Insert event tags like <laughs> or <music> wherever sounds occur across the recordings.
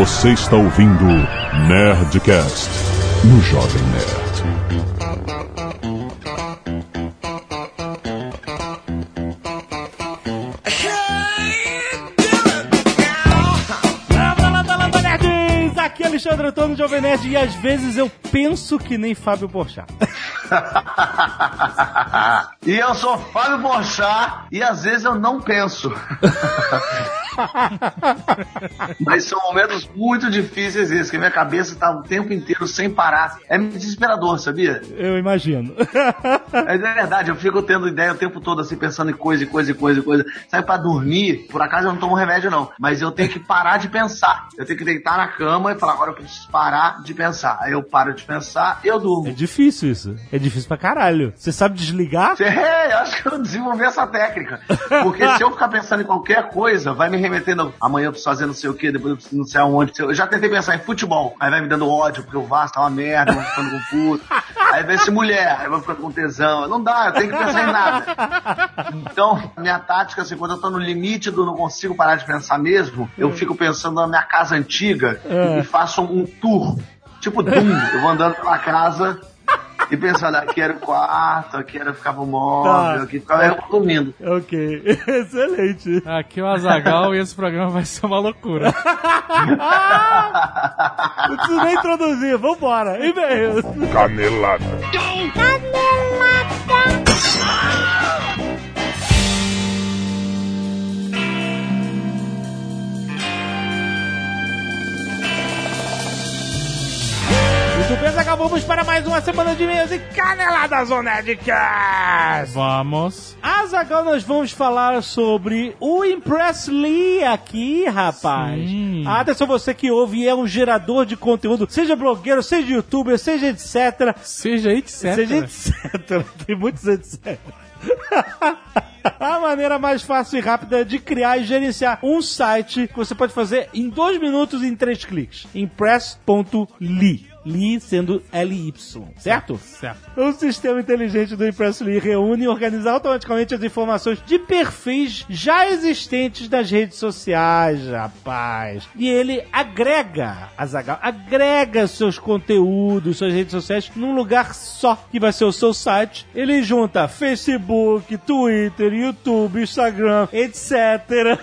Você está ouvindo Nerdcast no Jovem Nerd. Aqui é Alexandre Antônio Jovem Nerd e às vezes eu penso que nem Fábio Porchat. <laughs> e eu sou Fábio Porchat e às vezes eu não penso. <laughs> <laughs> Mas são momentos muito difíceis esses, que minha cabeça tá o tempo inteiro sem parar. É desesperador, sabia? Eu imagino. <laughs> Mas é verdade, eu fico tendo ideia o tempo todo assim, pensando em coisa, e coisa, e coisa, e coisa. Sabe, pra dormir, por acaso eu não tomo remédio não, mas eu tenho que parar de pensar. Eu tenho que deitar na cama e falar, agora eu preciso parar de pensar. Aí eu paro de pensar e eu durmo. É difícil isso. É difícil pra caralho. Você sabe desligar? <laughs> É, eu acho que eu desenvolvi essa técnica. Porque se eu ficar pensando em qualquer coisa, vai me remetendo. Amanhã eu preciso fazer não sei o que, depois eu preciso não sei aonde. Eu já tentei pensar em futebol. Aí vai me dando ódio, porque o Vasco tá uma merda, eu vou ficando com puto. Aí vai ser mulher, aí eu vou ficando com tesão. Não dá, eu tenho que pensar em nada. Então, minha tática, assim, quando eu tô no limite do não consigo parar de pensar mesmo, eu fico pensando na minha casa antiga e faço um tour. Tipo Doom. Eu vou andando pela casa e pensando, aqui era o quarto, aqui era ficava o móvel, Tá. aqui ficava eu dormindo. Ok, <laughs> excelente. Aqui é o Azagal e esse programa vai ser uma loucura. Não <laughs> preciso nem introduzir, vambora. E-mails. Canelada. Muito bem, acabamos para mais uma semana de e-mails e caneladas on Nerdcast. Vamos. Azagal, nós vamos falar sobre o Impressly aqui, rapaz. Sim. Atenção, você que ouve e é um gerador de conteúdo, seja blogueiro, seja youtuber, seja etc. Seja etc. Seja etc. <laughs> Tem muitos etc. A maneira mais fácil e rápida de criar e gerenciar um site que você pode fazer em dois minutos e em três cliques. Impress.ly. Li sendo LY, certo? Certo. O sistema inteligente do Impressly reúne e organiza automaticamente as informações de perfis já existentes nas redes sociais, rapaz. E ele agrega, Azaghal, agrega seus conteúdos, suas redes sociais num lugar só, que vai ser o seu site. Ele junta Facebook, Twitter, YouTube, Instagram, etc.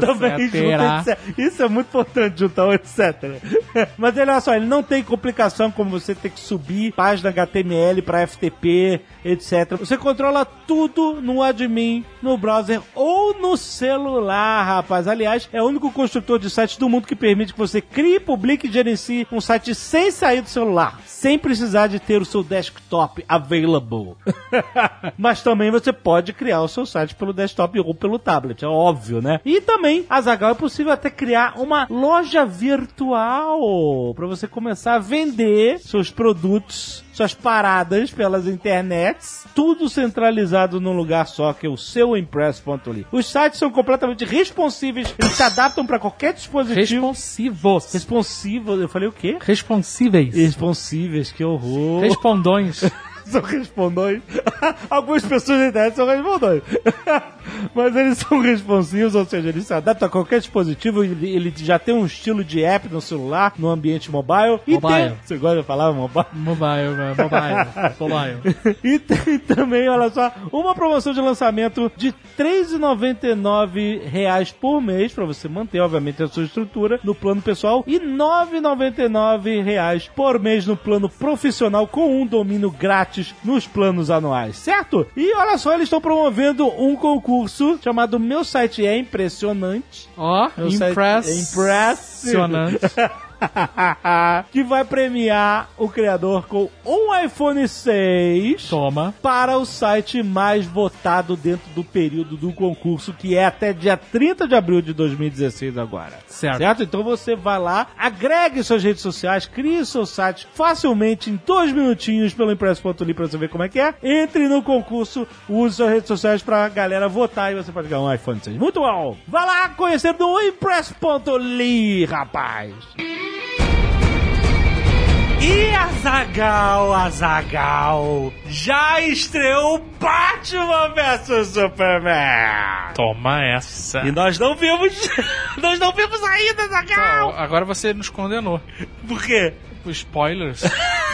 Também junta, etc. Isso é muito importante juntar o etc. <laughs> Mas olha só, ele não tem complicação como você ter que subir página HTML para FTP, etc. Você controla tudo no admin, no browser ou no celular, rapaz. Aliás, é o único construtor de sites do mundo que permite que você crie, publique e gerencie um site sem sair do celular, sem precisar de ter o seu desktop available. <laughs> Mas também você pode criar o seu site pelo desktop ou pelo tablet, é óbvio, né? E também, Azagal, é possível até criar uma loja virtual para você começar a vender seus produtos, suas paradas pelas internets, tudo centralizado num lugar só, que é o seu Impress.ly. Os sites são completamente responsíveis, eles se adaptam para qualquer dispositivo. Responsivos. Responsivo, eu falei o quê? Responsíveis. Responsíveis, que horror. Respondões. <laughs> <laughs> são respondões. <laughs> Algumas pessoas da internet são respondões. <laughs> Mas eles são responsivos, ou seja, eles se adaptam a qualquer dispositivo. Ele, ele já tem um estilo de app no celular, no ambiente mobile. E Mobile. Tem, você gosta de falar mobile? Mobile, mobile. Mobile. E tem também, olha só, uma promoção de lançamento de 3,99 reais por mês, para você manter, obviamente, a sua estrutura no plano pessoal, e 9,99 reais por mês no plano profissional, com um domínio grátis nos planos anuais, certo? E olha só, eles estão promovendo um concurso chamado Meu Site é Impressionante. Ó, é impressionante. <laughs> <laughs> que vai premiar o criador com um iPhone 6 Toma. para o site mais votado dentro do período do concurso, que é até dia 30 de abril de 2016 agora. Certo. Então você vai lá, agregue suas redes sociais, crie seu site facilmente em dois minutinhos pelo impresso.ly pra você ver como é que é. Entre no concurso, use suas redes sociais pra galera votar e você pode ganhar um iPhone 6. Muito bom! Vai lá conhecer do impresso.ly, rapaz! E Azagal, Azagal, já estreou Batman vs Superman. Toma essa. E nós não vimos, <laughs> nós não vimos ainda, Azagal. Então, agora você nos condenou. Por quê? Os spoilers. <laughs>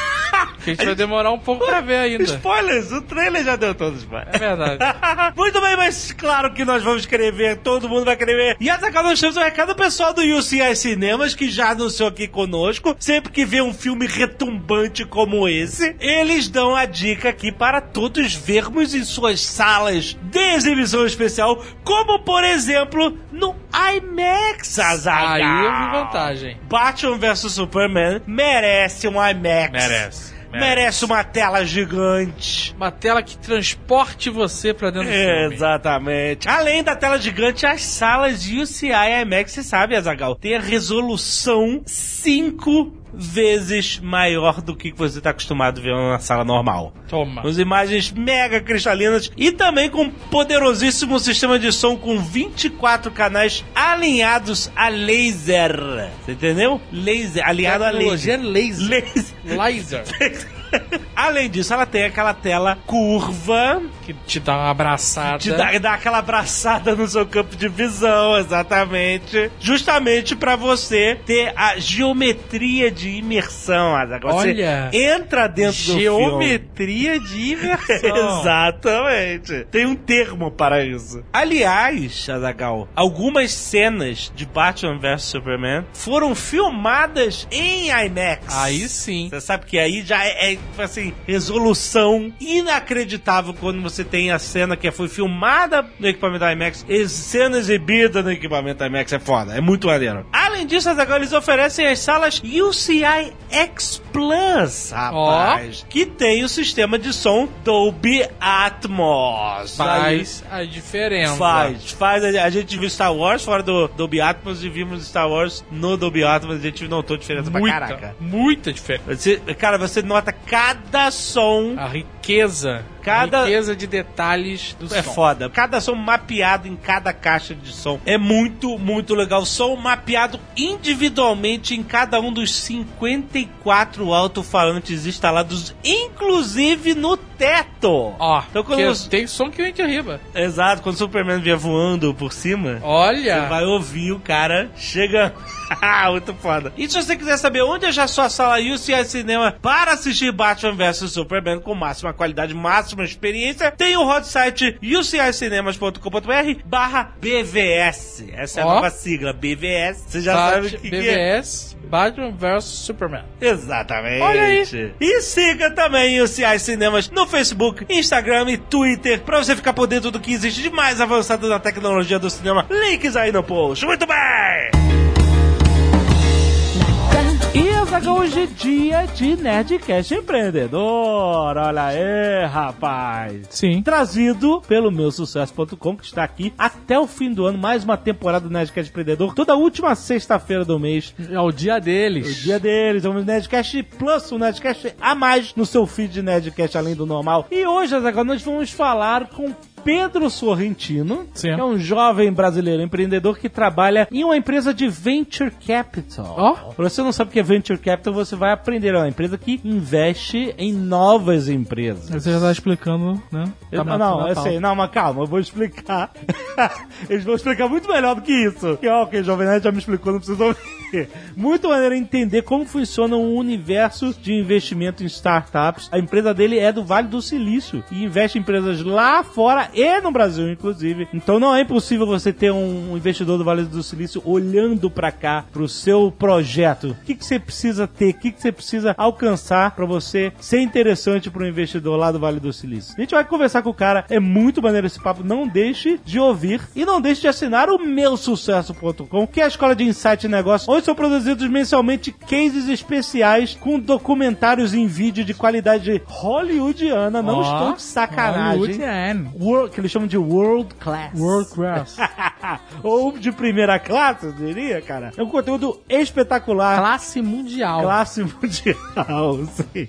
que a gente vai demorar um pouco pra ver ainda. Spoilers, o trailer já deu todos, mano. É verdade. <laughs> Muito bem, mas claro que nós vamos querer ver, todo mundo vai querer ver. E Azaghal, nós temos um recado pessoal do UCI Cinemas, que já anunciou aqui conosco. Sempre que vê um filme retumbante como esse, eles dão a dica aqui para todos vermos em suas salas de exibição especial, como por exemplo no IMAX, Azaghal. Aí eu vi vantagem. Batman vs Superman merece um IMAX. Merece. Merece uma tela gigante. Uma tela que transporte você pra dentro do filme. Exatamente. Além da tela gigante, as salas de UCI IMAX, você sabe, Azagal, tem a resolução 5 vezes maior do que você está acostumado a ver na sala normal. Toma. Com imagens mega cristalinas e também com um poderosíssimo sistema de som com 24 canais alinhados a laser. Você entendeu? Laser, alinhado a Tecnologia laser. laser. Laser. Laser. <laughs> <laughs> Além disso, ela tem aquela tela curva Que te dá uma abraçada. te dá, dá aquela abraçada no seu campo de visão, exatamente. Justamente pra você ter a geometria de imersão, Azaghal. Você Olha, entra dentro do filme. Geometria de imersão. <laughs> Exatamente. Tem um termo para isso. Aliás, Azagal, algumas cenas de Batman vs Superman foram filmadas em IMAX. Aí sim. Você sabe que aí já é, é, assim, resolução inacreditável quando você tem a cena que foi filmada no equipamento IMAX e cena exibida no equipamento IMAX. É foda, é muito maneiro. Além disso, agora eles oferecem as salas UCI X Plus, rapaz, que tem o sistema de som Dolby Atmos. Aí- Faz a diferença. Faz, faz. A, a gente viu Star Wars fora do Dolby Atmos e vimos Star Wars no Dolby Atmos. A gente notou diferença pra Muita, caraca. muita diferença. Você, cara, você nota cada som. A riqueza. Cada- riqueza de detalhes do É som. foda. Cada som mapeado em cada caixa de som. É muito, muito legal. Som mapeado individualmente em cada um dos 54 alto-falantes instalados, inclusive no teto. Ó, Então, quando você- tem som que vem de arriba. Exato, quando o Superman vier voando por cima. Olha. Você vai ouvir o cara chegando. <laughs> Muito foda. E se você quiser saber onde achar sua sala UCI Cinema para assistir Batman vs Superman com máxima qualidade, máxima experiência, tem o hot site ucincinemas.com.br barra BVS. Essa é a Ó. nova sigla, BVS. Você já Bat- sabe o que, que é. BVS, Batman vs Superman. Exatamente. Olha aí. E siga também o CI Cinemas no Facebook, Instagram e Twitter pra você ficar por dentro do que existe de mais avançado na tecnologia do cinema. Links aí no post. Muito bem! E Azaghal, hoje é dia de Nerdcast Empreendedor. Olha aí, rapaz. Sim. Trazido pelo meu sucesso.com, que está aqui até o fim do ano, mais uma temporada do Nerdcast Empreendedor, toda última sexta-feira do mês. É o dia deles. O dia deles, é um Nerdcast Plus, um Nerdcast a mais no seu feed de Nerdcast além do normal. E hoje, Azaghal, nós vamos falar com Pedro Sorrentino, Sim. que é um jovem brasileiro empreendedor que trabalha em uma empresa de Venture Capital. Ó. Pra você não sabe o que é Venture Capital, você vai aprender. É uma empresa que investe em novas empresas. Você já tá explicando, né? Eu- Tá não, matando a eu sei, não, mas calma, eu vou explicar. <laughs> Eles vão explicar muito melhor do que isso. Que, ó, que o Jovem Nerd já me explicou, não precisa ouvir. <laughs> Muito maneiro entender como funciona um universo de investimento em startups. A empresa dele é do Vale do Silício e investe em empresas lá fora e no Brasil, inclusive. Então não é impossível você ter um investidor do Vale do Silício olhando pra cá, pro seu projeto. O que, que você precisa ter? O que, que você precisa alcançar pra você ser interessante para um investidor lá do Vale do Silício? A gente vai conversar com o cara. É muito maneiro esse papo. Não deixe de ouvir e não deixe de assinar o meu sucesso.com, que é a escola de insight e negócio, onde são produzidos mensalmente cases especiais com documentários em vídeo de qualidade hollywoodiana. Não Ó, estou de sacanagem. Hollywoodian. World, que eles chamam de world class. World Class. <laughs> Ou de primeira classe, eu diria, cara. É um conteúdo espetacular. Classe mundial. Classe mundial, <laughs> sim.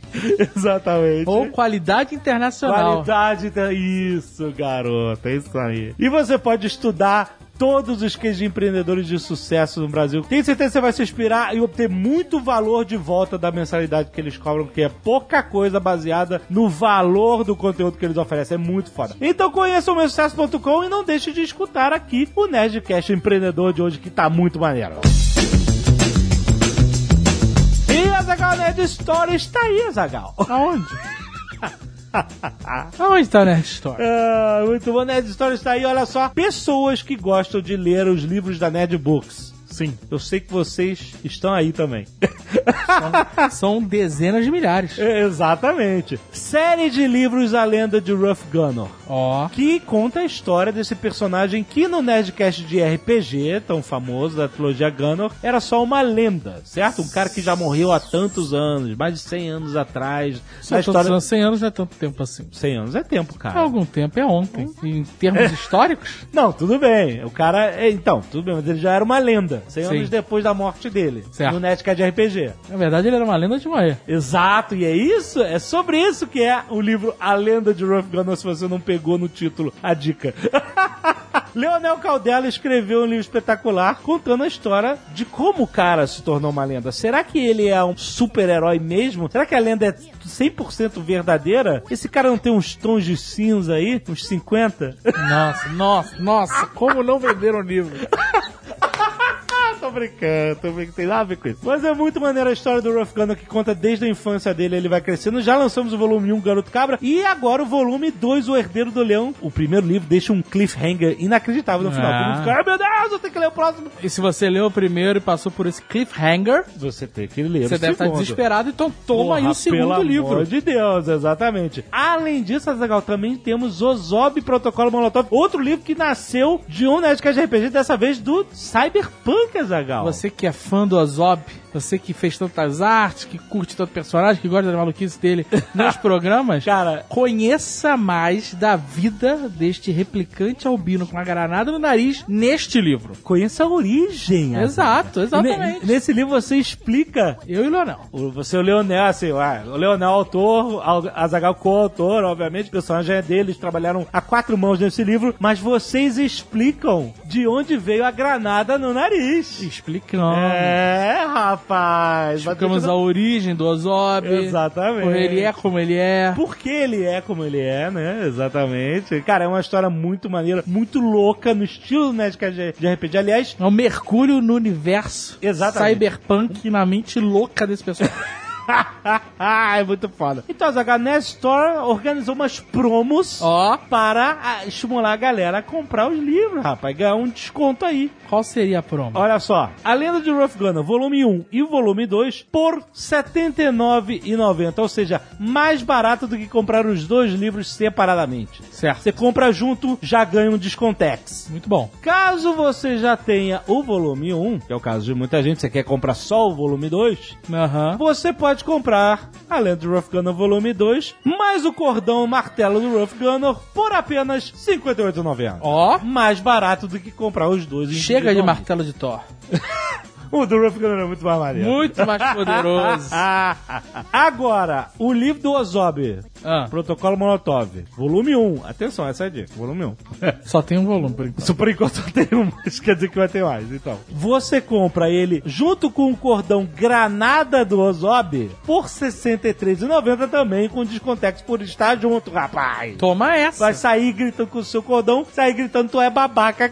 Exatamente. Ou qualidade internacional. Qualidade. da- Isso, garoto. É isso aí. E você pode estudar todos os cases de empreendedores de sucesso no Brasil. Tenho certeza que você vai se inspirar e obter muito valor de volta da mensalidade que eles cobram, que é pouca coisa baseada no valor do conteúdo que eles oferecem. É muito foda. Então conheça o meusucesso.com e não deixe de escutar aqui o Nerdcast Empreendedor de hoje, que tá muito maneiro. E a Zagal Nerd Story está aí, Zagal. Aonde? <laughs> Aonde tá a Nerd Store? Ah, muito bom, Nerd Story está aí. Olha só, pessoas que gostam de ler os livros da Nerd Books. Sim, eu sei que vocês estão aí também. São dezenas de milhares. É, Exatamente. Série de livros A Lenda de Ruff Gunner. Ó. Que conta a história desse personagem que no Nerdcast de RPG, tão famoso da trilogia Gunner, era só uma lenda, certo? Um cara que já morreu há tantos anos, mais de 100 anos atrás. Só tô história... falando 100 anos não é tanto tempo assim. 100 anos é tempo, É cara. algum tempo, é ontem. Em termos <laughs> históricos, Não, tudo bem. O cara. é, Então, tudo bem, mas ele já era uma lenda. 100 Sim. anos depois da morte dele. Certo. No Nerdcast de RPG. na verdade ele era uma lenda de morrer. Exato, e é isso, é sobre isso que é o livro A Lenda de Ruff Gunner, se você não pegou no título a dica. <laughs> Leonel Caldela escreveu um livro espetacular contando a história de como o cara se tornou uma lenda. Será que ele é um super-herói mesmo? Será que a lenda é 100% verdadeira? Esse cara não tem uns tons de cinza aí? Uns 50? Nossa, nossa, nossa, como não venderam o livro? <laughs> Tô brincando, tô brincando, tem nada a ver com isso. Mas é muito maneira a história do Ruff Gunner que conta desde a infância dele, ele vai crescendo. Já lançamos o volume 1, Garoto Cabra, e agora o volume 2, O Herdeiro do Leão. O primeiro livro deixa um cliffhanger inacreditável no final. Ah. Todo mundo fica, ai meu Deus, eu tenho que ler o próximo. E se você leu o primeiro e passou por esse cliffhanger, Você tem que ler você deve estar desesperado, então toma aí Porra, o segundo pelo livro. amor de Deus, exatamente. Além disso, Azaghal, também temos Ozob Protocolo Molotov, outro livro que nasceu de um Nerdcast RPG, dessa vez do Cyberpunk, Azaghal. Você que é fã do Ozob, você que fez tantas artes, que curte tanto personagem, que gosta da maluquice dele <laughs> nos programas, Cara, conheça mais da vida deste replicante albino com uma granada no nariz neste livro. conheça a origem. Exato, Azaghal. exatamente. Ne- Nesse livro você explica Eu e o Leonel. O- Você é o Leonel, assim, ah, o Leonel autor, Al- Azaghal coautor, obviamente, o personagem é dele, eles trabalharam a quatro mãos nesse livro, mas vocês explicam de onde veio a granada no nariz. Explicamos. É, rapaz. vai ter a origem do Ozob. Exatamente. Ele é como ele é. Por que ele é como ele é, né? Exatamente. Cara, é uma história muito maneira, muito louca, no estilo Nerdcast de- de RPG. Aliás, É um mergulho no universo Exatamente. cyberpunk na mente louca desse personagem. <laughs> <laughs> é muito foda. Então, a Nerd Store organizou umas promos Ó, para ah, estimular a galera a comprar os livros, rapaz. Ganhar um desconto aí. qual seria a promo? Olha só. A Lenda de Rough Gunner, volume 1 e volume 2, por R$ 79,90. Ou seja, mais barato do que comprar os dois livros separadamente. Certo. Você compra junto, já ganha um descontex. Muito bom. Caso você já tenha o volume 1, que é o caso de muita gente, você quer comprar só o volume 2, Aham. você pode comprar a Lenda do Rough Gunner Volume 2, mais o cordão martelo do Rough Gunner por apenas R$ 58,90. Ó, Mais barato do que comprar os dois chega de martelo de Thor. <laughs> O do Rough Gunner é muito mais maneiro. Muito mais poderoso. <laughs> Agora, o livro do Ozob, Ah, Protocolo Molotov, volume 1. Atenção, essa é a dica, volume 1. <laughs> só tem um volume por enquanto. Isso por enquanto só tem um, mas quer dizer que vai ter mais, então. Você compra ele junto com o cordão granada do Ozob por R$ 63,90 também, com descontex por estar junto, rapaz. Toma essa. Vai sair gritando com o seu cordão, sair gritando, tu é babaca.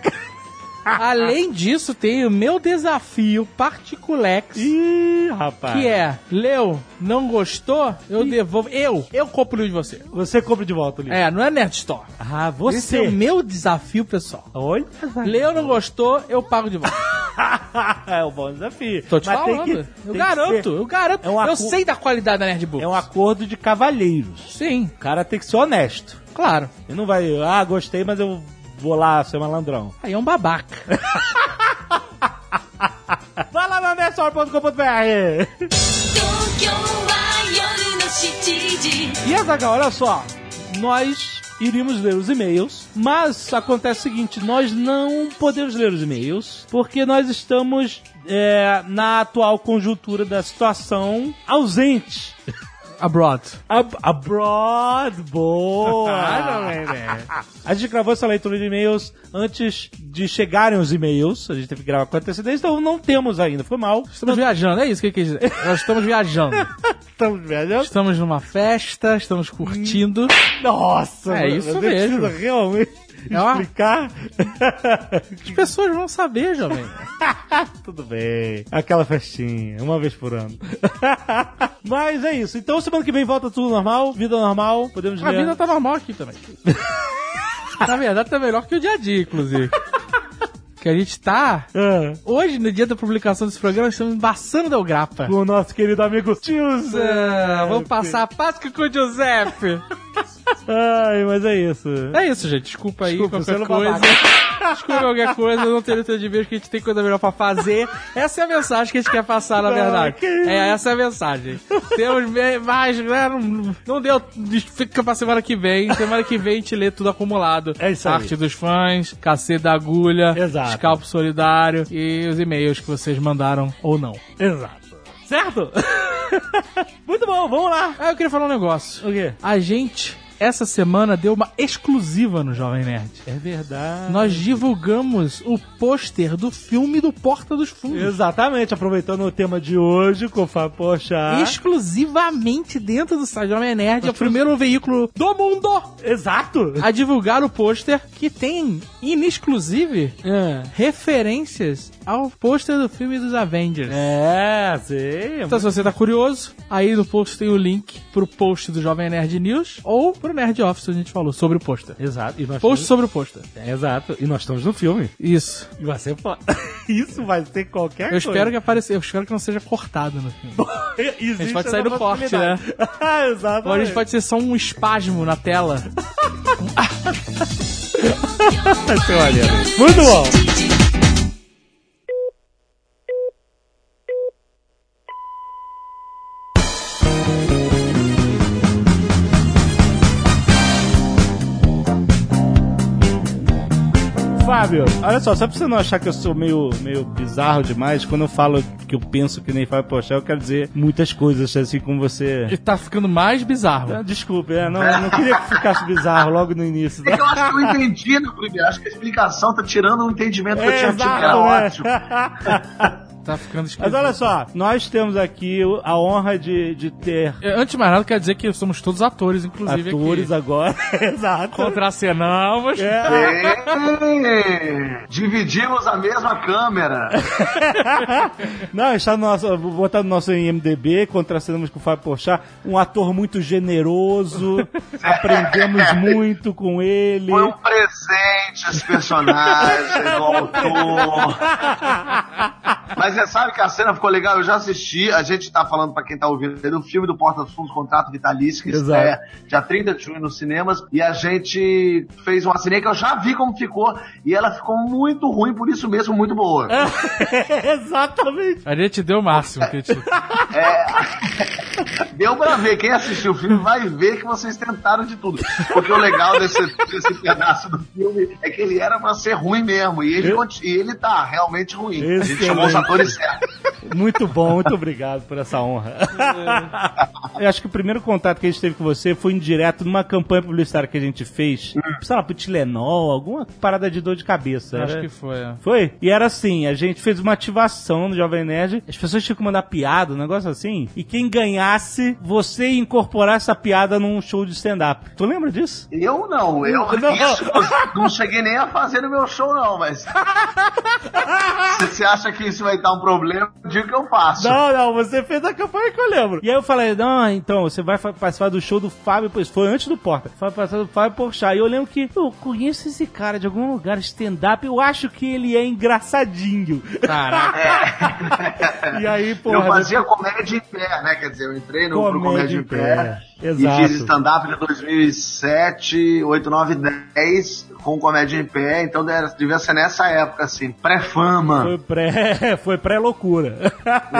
Além disso, tem o meu desafio particulex. Ih, rapaz. Que é, Leu, não gostou? Eu devolvo. Eu, eu compro o livro de você. Você compra de volta o livro. É, não é Nerd Store. Ah, Esse é o você. meu desafio, pessoal. Olha. Leu, não gostou? Eu pago de volta. <laughs> é um bom desafio. Tô te Mas falando. que- eu garanto, eu garanto. É um eu sei da qualidade da Nerd Book. É um acordo de cavalheiros. Sim, O cara tem que ser honesto. claro. Ele não vai, ah, gostei, mas eu vou lá ser malandrão. Aí é um babaca. <laughs> Vai lá no nessor.com.br E Azaghal, olha só. Nós iríamos ler os e-mails, mas acontece o seguinte, nós não podemos ler os e-mails, porque nós estamos é, na atual conjuntura da situação ausente <laughs> Abroad. Ab abroad, boa! Ah, Jovem Nerd. A gente gravou essa leitura de e-mails antes de chegarem os e-mails. A gente teve que gravar com antecedência, então não temos ainda. Foi mal. Estamos viajando, é isso que eu quis dizer. Nós estamos viajando. <laughs> Estamos viajando. Estamos numa festa, estamos curtindo. Nossa! É mano, isso mesmo. realmente É explicar. As pessoas vão saber, jovem. <laughs> Tudo bem. Aquela festinha, uma vez por ano. <laughs> Mas é isso. Então semana que vem volta tudo normal, vida normal. Podemos A ler. vida tá normal aqui também. <laughs> Na verdade, tá melhor que o dia a dia, inclusive. Que a gente tá. Ah, Hoje, no dia da publicação desse programa, estamos embaçando Del Grapa. com o nosso querido amigo Tio Zé. Ah, vamos passar a Páscoa com o Giuseppe. Ai, mas é isso. É isso, gente. Desculpa aí Desculpa, qualquer sendo coisa. <laughs> Desculpa qualquer coisa, não ter tempo de ver que a gente tem coisa melhor pra fazer. Essa é a mensagem que a gente quer passar, na verdade. É, essa é a mensagem. Temos mais, né, não, não deu, fica pra semana que vem. Semana que vem a gente lê tudo acumulado. É isso aí. Arte dos fãs, cacete da agulha, Exato. escalpo solidário e os e-mails que vocês mandaram ou não. Exato. Certo? <laughs> Muito bom, vamos lá. Ah, eu queria falar um negócio. O quê? A gente, essa semana, deu uma exclusiva no Jovem Nerd. É verdade. Nós divulgamos o pôster do filme do Porta dos Fundos. Exatamente, aproveitando o tema de hoje com o Fábio Pochá. Exclusivamente dentro do site Jovem Nerd. É o primeiro veículo do mundo Exato. a divulgar o pôster que tem, in exclusive, É. referências ao pôster do filme dos Avengers. É, sei. Então, se você tá curioso, aí no post tem o link pro post do Jovem Nerd News ou pro Nerd Office, a gente falou sobre o pôster. Exato. E nós Post sobre o pôster. estamos... Exato. E nós estamos no filme. Isso. E vai ser. <laughs> Isso vai ser qualquer Eu coisa. espero que apareça, eu espero que não seja cortado no filme. <laughs> A gente pode sair no corte, possibilidade. <laughs> Ah, Exato. Ou a gente pode ser só um espasmo na tela. Muito bom. Fábio, olha só, só pra você não achar que eu sou meio, meio bizarro demais, quando eu falo que eu penso que nem Fábio Pochá, eu quero dizer muitas coisas, assim como você. E tá ficando mais bizarro. Ah, Desculpe, é, não, eu não queria que ficasse bizarro logo no início. É que eu acho que eu entendi primeiro. Acho que a explicação tá tirando o entendimento que eu tinha tido, que era Exato, né? ótimo. <laughs> Tá ficando esquisito. Mas olha só, nós temos aqui o- a honra de, de ter É, Antes de mais nada, quer dizer que somos todos atores, inclusive. atores aqui. agora. <laughs> Exato. Contracenamos. É. Dividimos a mesma câmera. <laughs> Não, está no nosso, vou botar no nosso IMDB, contracenamos com o Fábio Porchat, um ator muito generoso, <laughs> aprendemos muito com ele. Foi um presente esse personagem do autor. Mas você sabe que a cena ficou legal, eu já assisti, a gente tá falando pra quem tá ouvindo aí do filme do Porta dos Fundos, Contrato Vitalício, que Exato. estreia dia 30 de junho nos cinemas, e a gente fez uma cena que eu já vi como ficou, e ela ficou muito ruim, por isso mesmo, muito boa. <laughs> Exatamente. A gente deu o máximo. Que a gente... Deu pra ver, quem assistiu o filme vai ver que vocês tentaram de tudo. Porque o legal desse, desse pedaço do filme é que ele era pra ser ruim mesmo, e ele, Eu- e ele tá realmente ruim. A gente Excelente. chamou os atores <laughs> Muito bom, muito obrigado por essa honra. Eu acho que o primeiro contato que a gente teve com você foi indireto numa campanha publicitária que a gente fez, sei lá, pro Tilenol, alguma parada de dor de cabeça. Acho era- que foi. é. Foi? E era assim, a gente fez uma ativação no Jovem Nerd, as pessoas tinham que mandar piada, um negócio assim, e quem ganhasse, você ia incorporar essa piada num show de stand-up. Tu lembra disso? Eu não, eu Não. <laughs> isso não cheguei nem a fazer no meu show, não, mas. <laughs> Você acha que isso vai dar um problema, diga que eu faço. Não, não, você fez a campanha que eu lembro. E aí eu falei, não, então, você vai participar do show do Fábio, pois foi antes do Porta. Vai participar do Fábio Porchat. E eu lembro que eu conheço esse cara de algum lugar, stand-up, eu acho que ele é engraçadinho. Caraca. <laughs> E aí, eu porra... fazia comédia em pé, né? Quer dizer, eu entrei no pro comédia em pé. Exato. E fiz stand-up de 2007, 8, 9, 10 com comédia em pé, então devia ser nessa época, assim, pré-fama. Foi pré, <laughs> foi pré-loucura.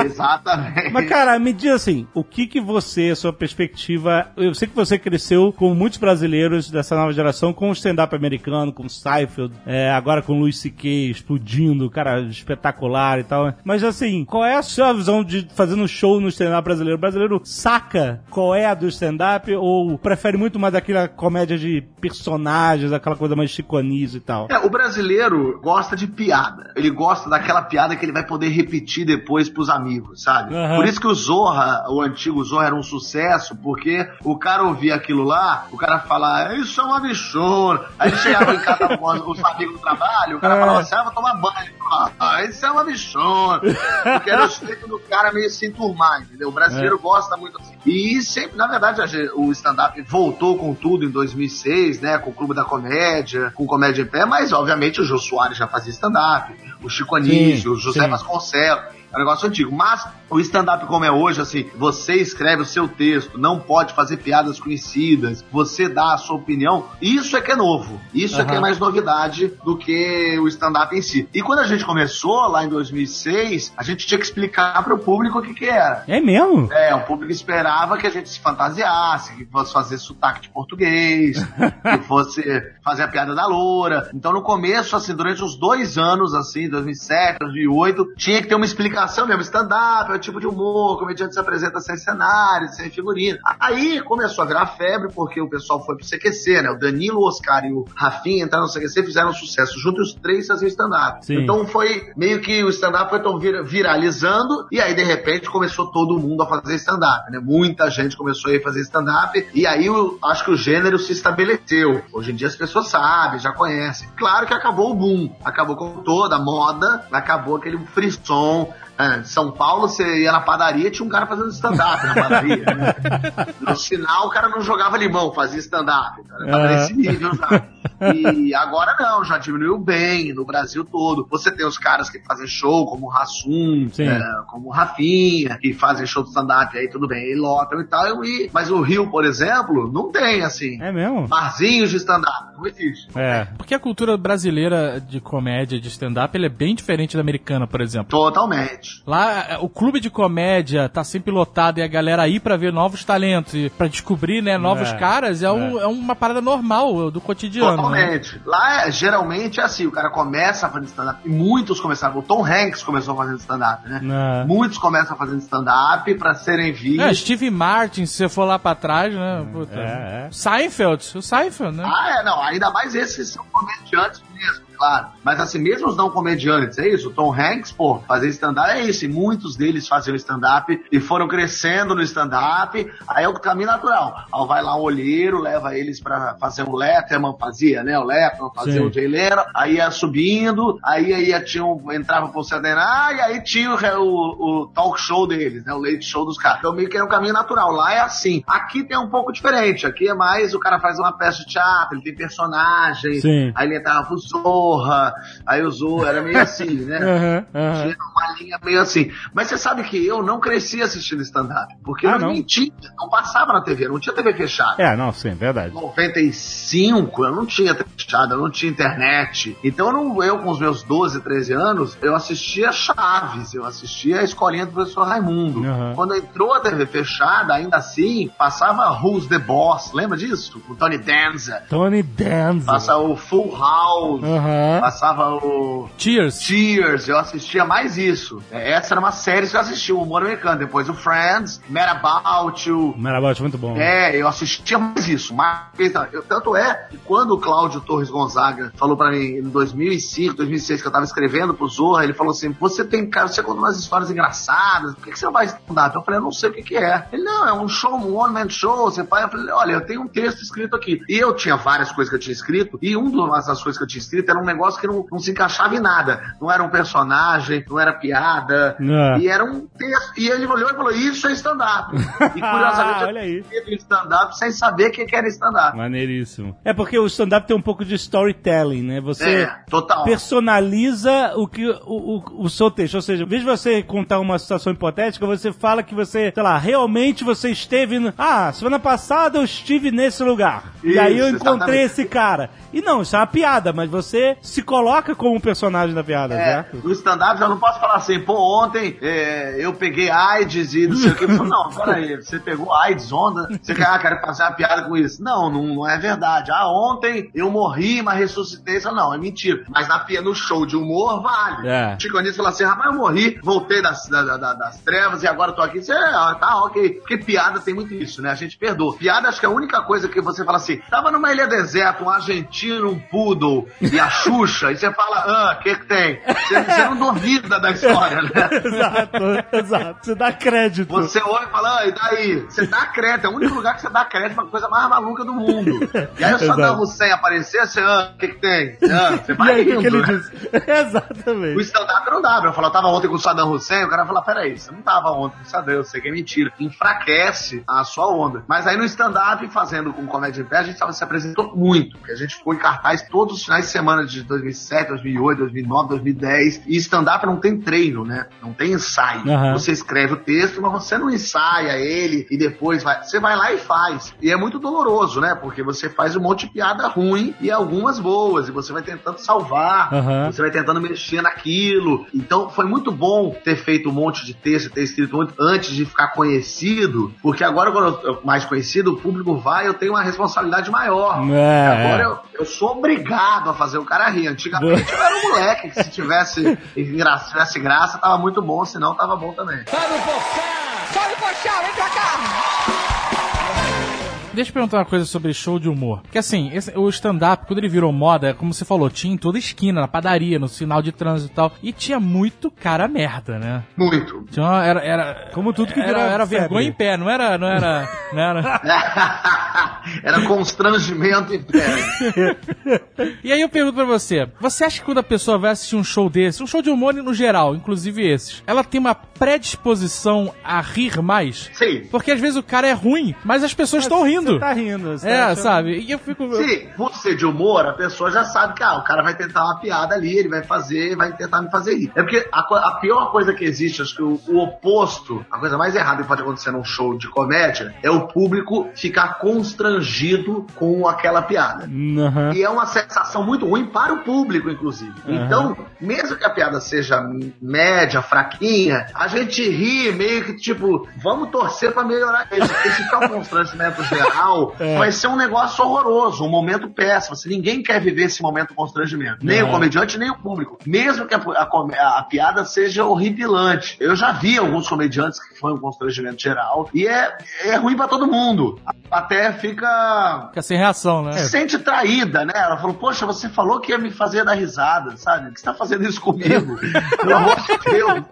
Exatamente. Mas, cara, me diz assim, o que que você, sua perspectiva... Eu sei que você cresceu com muitos brasileiros dessa nova geração, com o stand-up americano, com o Seinfeld, é, agora com o Louis C.K. explodindo, cara, espetacular e tal. Mas, assim, qual é a sua visão de fazer um show no stand-up brasileiro? O brasileiro saca qual é a do stand-up ou prefere muito mais daquela comédia de personagens, aquela coisa mais chiconice e tal? É, o brasileiro gosta de piada. Ele gosta daquela piada que ele vai poder repetir depois pros amigos, sabe? Aham. Por isso que o Zorra, o antigo Zorra, era um sucesso, porque o cara ouvia aquilo lá, o cara falava, isso é uma bichona. Aí ele chegava em casa com <laughs> os os amigos do trabalho, o cara É. falava assim, ah, vou tomar banho. Ele falava, Ah, isso é uma bichona. <laughs> Porque era o jeito do cara meio se enturmar, entendeu? O brasileiro gosta muito assim. E sempre, na verdade, gente- o stand-up voltou com tudo em 2006, né? Com o Clube da Comédia, com Comédia em Pé, mas obviamente o Jô Soares já fazia stand-up, o Chico Anísio, o José sim. Vasconcelos. É um negócio antigo. Mas o stand-up como é hoje, assim, você escreve o seu texto, não pode fazer piadas conhecidas, você dá a sua opinião, isso é que é novo. Isso é que é mais novidade do que o stand-up em si. E quando a gente começou, lá em 2006, a gente tinha que explicar para o público o que que era. É mesmo? É, o público esperava que a gente se fantasiasse, que fosse fazer sotaque de português, <laughs> que fosse fazer a piada da loura. Então, no começo, assim, durante uns dois anos, assim, 2007, 2008, tinha que ter uma explicação mesmo. Stand-up é o tipo de humor, o comediante se apresenta sem cenário, sem figurino. Aí começou a virar febre, porque o pessoal foi pro CQC, né? O Danilo, o Oscar e o Rafinha entraram no CQC, fizeram sucesso. Juntos os três faziam stand-up. Então foi meio que o stand-up foi tão vir- viralizando, e aí de repente começou todo mundo a fazer stand-up, né? Muita gente começou a ir fazer stand-up, e aí eu acho que o gênero se estabeleceu. Hoje em dia as pessoas sabem, já conhecem. Claro que acabou o boom, acabou com toda a moda, acabou aquele frisson. É, São Paulo, você ia na padaria, tinha um cara fazendo stand-up na padaria. Né? <laughs> No sinal, o cara não jogava limão, fazia stand-up. É. nesse nível já. E agora não, já diminuiu bem no Brasil todo. Você tem os caras que fazem show, como o Rassum, é, como o Rafinha, que fazem show de stand-up aí, tudo bem, e lotam e tal. E, mas o Rio, por exemplo, não tem, assim, É mesmo? barzinhos de stand-up. Não existe. É. Porque a cultura brasileira de comédia, de stand-up, ela é bem diferente da americana, por exemplo. Totalmente. Lá, é, o clube de comédia tá sempre lotado e a galera aí pra ver novos talentos e pra descobrir, né, novos É, caras é, um- é uma parada normal do cotidiano, né? Totalmente. Lá, é, geralmente, é assim, o cara começa fazendo stand-up, e muitos começaram, o Tom Hanks começou fazendo stand-up, né? É. Muitos começam fazendo stand-up pra serem vistos. É, Steve Martin, se você for lá pra trás, né? Puta. É, é. Seinfeld, o Seinfeld, né? Ah, é, não, ainda mais esses são comediantes mesmo, claro. Mas assim, mesmo os não comediantes, é isso. O Tom Hanks, pô, fazer stand-up é isso. E muitos deles faziam stand-up e foram crescendo no stand-up. Aí é o caminho natural. Aí vai lá um olheiro, leva eles pra fazer um Letterman, fazia, né? O Letterman fazia Sim. o Jay Leno. Aí ia subindo, aí, aí tinha um, entrava pro Saturday Night, e aí tinha o, o, o talk show deles, né? O late show dos caras. Então meio que é um caminho natural. Lá é assim. Aqui tem um pouco diferente. Aqui é mais o cara faz uma peça de teatro, ele tem personagem. Sim. Aí ele entrava pro Zorra, aí Zorra era meio assim, né? <laughs> Aham, aham. Tinha uma linha meio assim. Mas você sabe que eu não cresci assistindo stand-up. Porque Ah, não, não? tinha, não passava na TV, não tinha TV fechada. É, não, sim, verdade. 95, eu não tinha TV fechada, eu não tinha internet. Então eu, não- eu, com os meus 12, 13 anos, eu assistia Chaves, eu assistia a escolinha do professor Raimundo. Aham. Quando entrou a TV fechada, ainda assim, passava Who's the Boss, lembra disso? O Tony Danza. Tony Danza. Passa o Full House. Aham. Passava o Cheers. Cheers, eu assistia mais isso. É, Essa era uma série que eu assistia, o humor americano. Depois o Friends, Mad About You. Marabout, muito bom. É, eu assistia mais isso. Mais, eu, tanto é que quando o Cláudio Torres Gonzaga falou pra mim em 2005, 2006, que eu tava escrevendo pro Zorra, ele falou assim: Você tem, cara, você conta umas histórias engraçadas, por que, que você não vai stand-up? Eu falei: Eu não sei o que, que é. Ele: Não, é um show, um one-man show. Você vai. Eu falei: Olha, eu tenho um texto escrito aqui. E eu tinha várias coisas que eu tinha escrito, e uma das coisas que eu tinha escrito era um negócio que não, não se encaixava em nada. Não era um personagem, não era piada. É. E era um texto. E ele olhou e falou: Isso é stand-up. E <laughs> curiosamente, Olha aí. eu teve stand-up sem saber o que era stand-up. Maneiríssimo. É porque o stand-up tem um pouco de storytelling, né? Você É, total. personaliza o que o, o, o seu texto. Ou seja, em vez de você contar uma situação hipotética, você fala que você, sei lá, realmente você esteve. No... Ah, semana passada eu estive nesse lugar. e Isso, aí eu encontrei exatamente. esse cara. E não, isso é uma piada, mas você se coloca como um personagem da piada, É, certo? no stand-up eu não posso falar assim, pô, ontem é, eu peguei AIDS e não sei o que. Não, peraí, você pegou AIDS, onda? Você quer, ah, quero fazer uma piada com isso. Não, não, não é verdade. Ah, ontem eu morri, mas ressuscitei. Isso não, é mentira. Mas na, no show de humor, vale. É. Chico Anísio fala assim, rapaz, eu morri, voltei das, da- da- das trevas e agora tô aqui. Você, ah, tá, ok. Porque piada tem muito isso, né? A gente perdoa. Piada acho que é a única coisa que você fala assim, tava numa ilha deserta, um argentino, um poodle e a Xuxa, e você fala, ah, o que que tem? Você, você não duvida da história, né? <laughs> exato, exato. Você dá crédito. Você olha e fala, ah, e daí? Você dá crédito, é o único lugar que você dá crédito pra coisa mais maluca do mundo. <laughs> E aí o Saddam. Hussein aparecer, você, ah, o que que tem? <laughs> Ah, você E vai aí, o que, ele né? O Exatamente. stand-up não dá, eu falo, eu tava ontem com o Saddam Hussein, o cara fala, peraí, você não tava ontem com o Saddam, eu sei que é mentira. Enfraquece a sua onda. Mas aí no stand-up, fazendo com comédia em pé, a gente tava, se apresentou muito, porque a gente ficou em cartaz todos os finais de semana de 2007, 2008, 2009, 2010, e stand-up não tem treino, né? Não tem ensaio. Aham. Você escreve o texto, mas você não ensaia ele e depois vai. Você vai lá e faz. E é muito doloroso, né? Porque você faz um monte de piada ruim e algumas boas, e você vai tentando salvar, Aham. você vai tentando mexer naquilo. Então foi muito bom ter feito um monte de texto, ter escrito muito antes de ficar conhecido, porque agora, quando eu mais conhecido, o público vai, eu tenho uma responsabilidade maior. É, Agora é. eu, eu sou obrigado a fazer o cara rir. Antigamente eu era um moleque que se tivesse, se tivesse graça, tava muito bom, senão tava bom também. Deixa eu perguntar uma coisa sobre show de humor. Porque assim, esse- o stand-up, quando ele virou moda, é como você falou, tinha em toda esquina, na padaria, no sinal de trânsito e tal. E tinha muito cara merda, né? Muito. Tinha uma- era, era, Como tudo que era, vira era febre. vergonha em pé, não era. Não era, não era. <laughs> era constrangimento e pé. E aí eu pergunto pra você: você acha que quando a pessoa vai assistir um show desse, um show de humor no geral, inclusive esses, ela tem uma predisposição a rir mais? Sim. Porque às vezes o cara é ruim, mas as pessoas estão rindo. Você tá rindo. Você É, acha- sabe? E eu fico. Se você de humor, a pessoa já sabe que ah, o cara vai tentar uma piada ali, ele vai fazer, vai tentar me fazer rir. É porque a, a pior coisa que existe, acho que o, o oposto, a coisa mais errada que pode acontecer num show de comédia, é o público ficar constrangido com aquela piada. Aham. E é uma sensação muito ruim para o público, inclusive. Então, mesmo que a piada seja média, fraquinha, a gente ri meio que tipo, vamos torcer para melhorar isso. Porque se ficar um geral, vai ser um negócio horroroso, um momento péssimo. Se ninguém quer viver esse momento de constrangimento, nem o comediante, nem o público. Mesmo que a, a a piada seja horripilante. Eu já vi alguns comediantes que foi um constrangimento geral e é, é ruim para todo mundo. Até fica Fica sem reação, né? se sente traída, né? Ela falou, poxa, você falou que ia me fazer dar risada, sabe? Por que você tá fazendo isso comigo? <laughs> Pelo amor de Deus.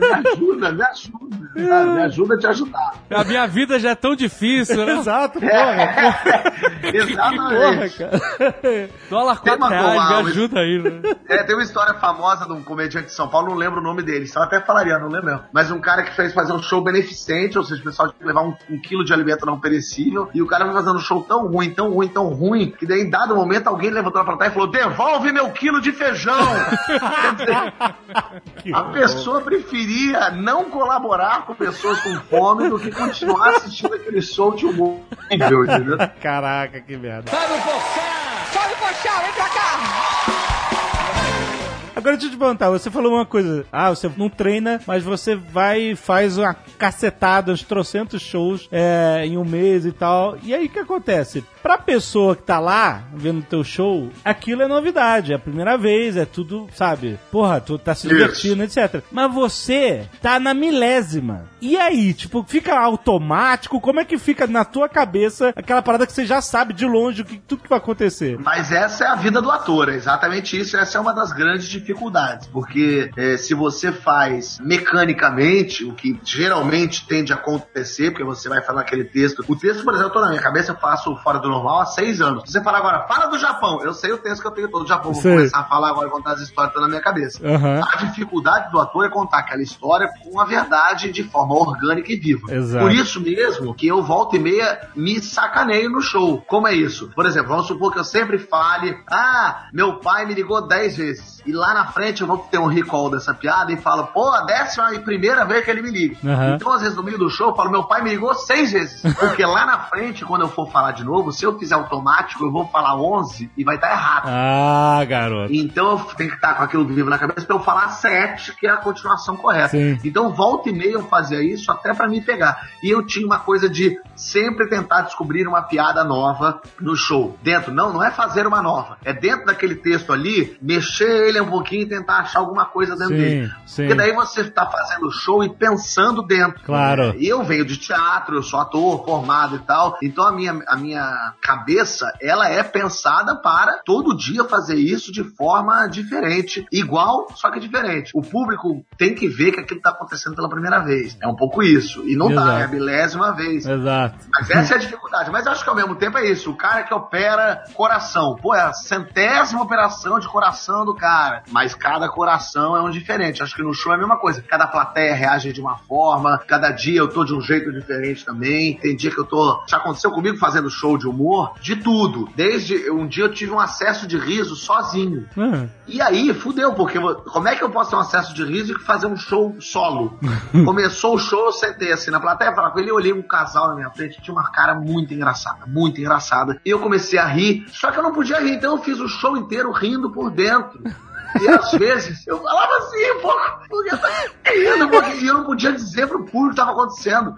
Me ajuda, me ajuda. Sabe? Me ajuda a te ajudar. A minha vida já é tão difícil, né? Exato, porra. É, Porra, <laughs> exatamente. cara. Dólar Tem 4 uma reais, me covarde. ajuda aí, né? É, tem uma história famosa de um comediante de São Paulo, não lembro o nome dele, só até falaria, não lembro mesmo. Mas um cara que fez fazer um show beneficente, ou seja, o pessoal tinha que levar um, um quilo de alimento não perecível, e o cara foi fazendo um show tão ruim, tão ruim, tão ruim, que daí em dado momento alguém levantou pra trás e falou: devolve meu quilo de feijão! <laughs> Quer dizer, a pessoa preferia não colaborar com pessoas com fome do que continuar assistindo aquele show de humor. Entendeu? Caraca, que merda. Agora deixa eu te perguntar, você falou uma coisa, ah, você não treina, mas você vai e faz uma cacetada, uns trocentos shows é, em um mês e tal. E aí o que acontece? Pra pessoa que tá lá vendo teu show, aquilo é novidade, é a primeira vez, é tudo, sabe? Porra, tu tá se Isso. divertindo, etc. Mas você tá na milésima. E aí, tipo, fica automático? Como é que fica na tua cabeça aquela parada que você já sabe de longe o que tudo que vai acontecer? Mas essa é a vida do ator, é exatamente isso. Essa é uma das grandes dificuldades, porque é, se você faz mecanicamente, o que geralmente tende a acontecer, porque você vai falar aquele texto. O texto, por exemplo, eu tô na minha cabeça, eu faço fora do normal há seis anos. Se você falar agora, fala do Japão, eu sei o texto que eu tenho todo do Japão. Vou Sei. começar a falar agora e contar as histórias que estão na minha cabeça. Aham. A dificuldade do ator é contar aquela história com a verdade de forma orgânica e viva. Exato. Por isso mesmo que eu volta e meia me sacaneio no show. Como é isso? Por exemplo, vamos supor que eu sempre fale, ah, meu pai me ligou 10 vezes. E lá na frente eu vou ter um recall dessa piada e falo, pô, a décima e primeira vez que ele me liga. Aham. Então, às vezes, no meio do show, eu falo, meu pai me ligou seis vezes. <laughs> Porque lá na frente, quando eu for falar de novo, se eu fizer automático, eu vou falar 11 e vai estar errado. Ah, garoto. Então eu tenho que estar com aquilo vivo na cabeça pra eu falar 7, que é a continuação correta. Sim. Então volta e meia eu fazia isso até pra me pegar. E eu tinha uma coisa de sempre tentar descobrir uma piada nova no show. Dentro, não, não é fazer uma nova. É dentro daquele texto ali, mexer ele um pouquinho e tentar achar alguma coisa dentro Sim, dele. sim. Porque daí você tá fazendo show e pensando dentro. Claro. E eu venho de teatro, eu sou ator formado e tal. Então a minha, a minha cabeça, ela é pensada para todo dia fazer isso de forma diferente. Igual, só que diferente. O público tem que ver que aquilo tá acontecendo pela primeira vez. É um pouco isso. E não Exato. tá, é a milésima vez. Exato. Mas essa é a dificuldade. Mas acho que ao mesmo tempo é isso. O cara que opera coração. Pô, é a centésima operação de coração do cara. Mas cada coração é um diferente. Acho que no show é a mesma coisa. Cada plateia reage de uma forma. Cada dia eu tô de um jeito diferente também. Tem dia que eu tô. Já aconteceu comigo fazendo show de humor? De tudo. Desde um dia eu tive um acesso de riso sozinho. Ah, E aí, fudeu, porque como é que eu posso ter um acesso de riso e fazer um show solo? <laughs> Começou o show, eu sentei assim na plateia, falava com ele, eu olhei um casal na minha frente, tinha uma cara muito engraçada, muito engraçada. E eu comecei a rir, só que eu não podia rir, então eu fiz o show inteiro rindo por dentro. E às vezes eu falava assim, um pouco, porque eu não podia dizer pro público o que estava acontecendo.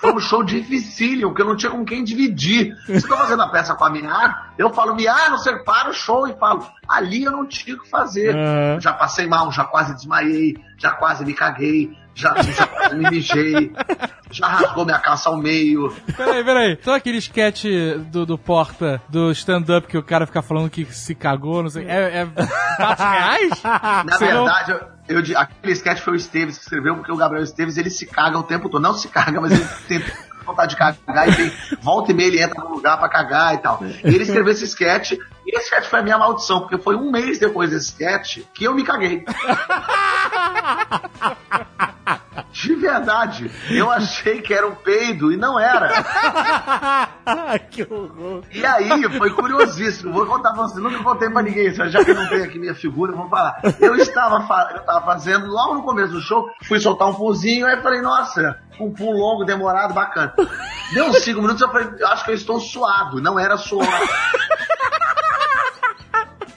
Foi um show dificílimo, porque eu não tinha com quem dividir. Se eu tô fazendo a peça com a Miar, eu falo, Miar, não sei, para o show e falo, ali eu não tinha o que fazer. Aham. Já passei mal, já quase desmaiei, já quase me caguei, já, já quase me mijei, já rasgou minha calça ao meio. Peraí, peraí. Então aquele sketch do, do Porta, do stand-up, que o cara fica falando que se cagou, não sei. É, é reais? <laughs> Na Você não- verdade, eu, eu di- aquele sketch foi o Esteves que escreveu, porque o Gabriel Esteves ele se caga o tempo todo. Não se caga, mas ele tem vontade de cagar e tem volta e meia ele entra num lugar pra cagar e tal. E ele escreveu esse sketch, e esse sketch foi a minha maldição, porque foi um mês depois desse sketch que eu me caguei. <laughs> De verdade, eu achei que era um peido e não era. <laughs> que horror. E aí, foi curiosíssimo. Vou contar pra você, nunca contei pra ninguém, já que não tem aqui minha figura, vou falar. Eu estava, eu estava fazendo, logo no começo do show, fui soltar um pulzinho, aí falei, nossa, um pulo longo, demorado, bacana. Deu uns cinco minutos, eu falei, eu acho que eu estou suado, não era suor.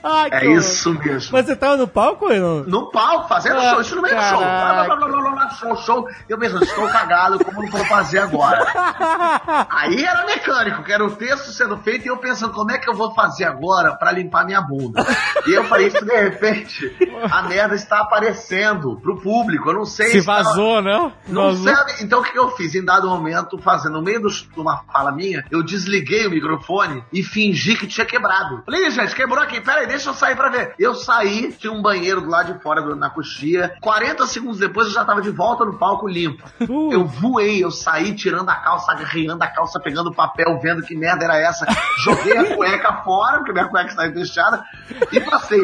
Ai, É horror. isso mesmo. Mas você tava no palco não? No palco, fazendo Ah, show, isso no meio do show. Blá, blá, blá, blá, blá, show, show. Eu mesmo, estou cagado, como não vou fazer agora? <laughs> Aí era mecânico, que era o texto sendo feito e eu pensando, como é que eu vou fazer agora pra limpar minha bunda? E eu falei, isso de repente, a merda está aparecendo pro público, eu não sei Se tava- vazou, não? Não Vazou. sabe? Então o que eu fiz? Em dado momento, fazendo no meio de uma fala minha, eu desliguei o microfone e fingi que tinha quebrado. Falei, "Ih, gente, quebrou aqui, peraí, deixa eu sair pra ver. Eu saí, tinha um banheiro do lado de fora do- na coxia. 40 segundos depois eu já tava de volta no palco limpo. Uh. Eu voei, eu saí tirando a calça, agarreando a calça, pegando o papel, vendo que merda era essa. Joguei a cueca fora, porque minha cueca estava fechada, e passei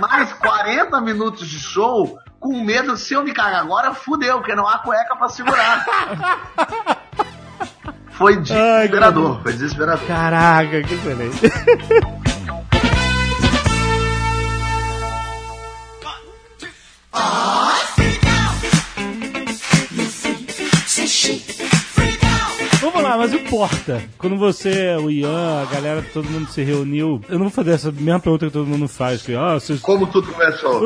mais 40 minutos de show com medo, se eu me cagar agora, fudeu, porque não há cueca pra segurar. <laughs> Foi desesperador, foi desesperador. Caraca, que excelente. Vamos lá, mas e o Porta? Quando você, o Ian, a galera, todo mundo se reuniu. Eu não vou fazer essa mesma pergunta que todo mundo faz. Que, ah, vocês. Como tudo começou?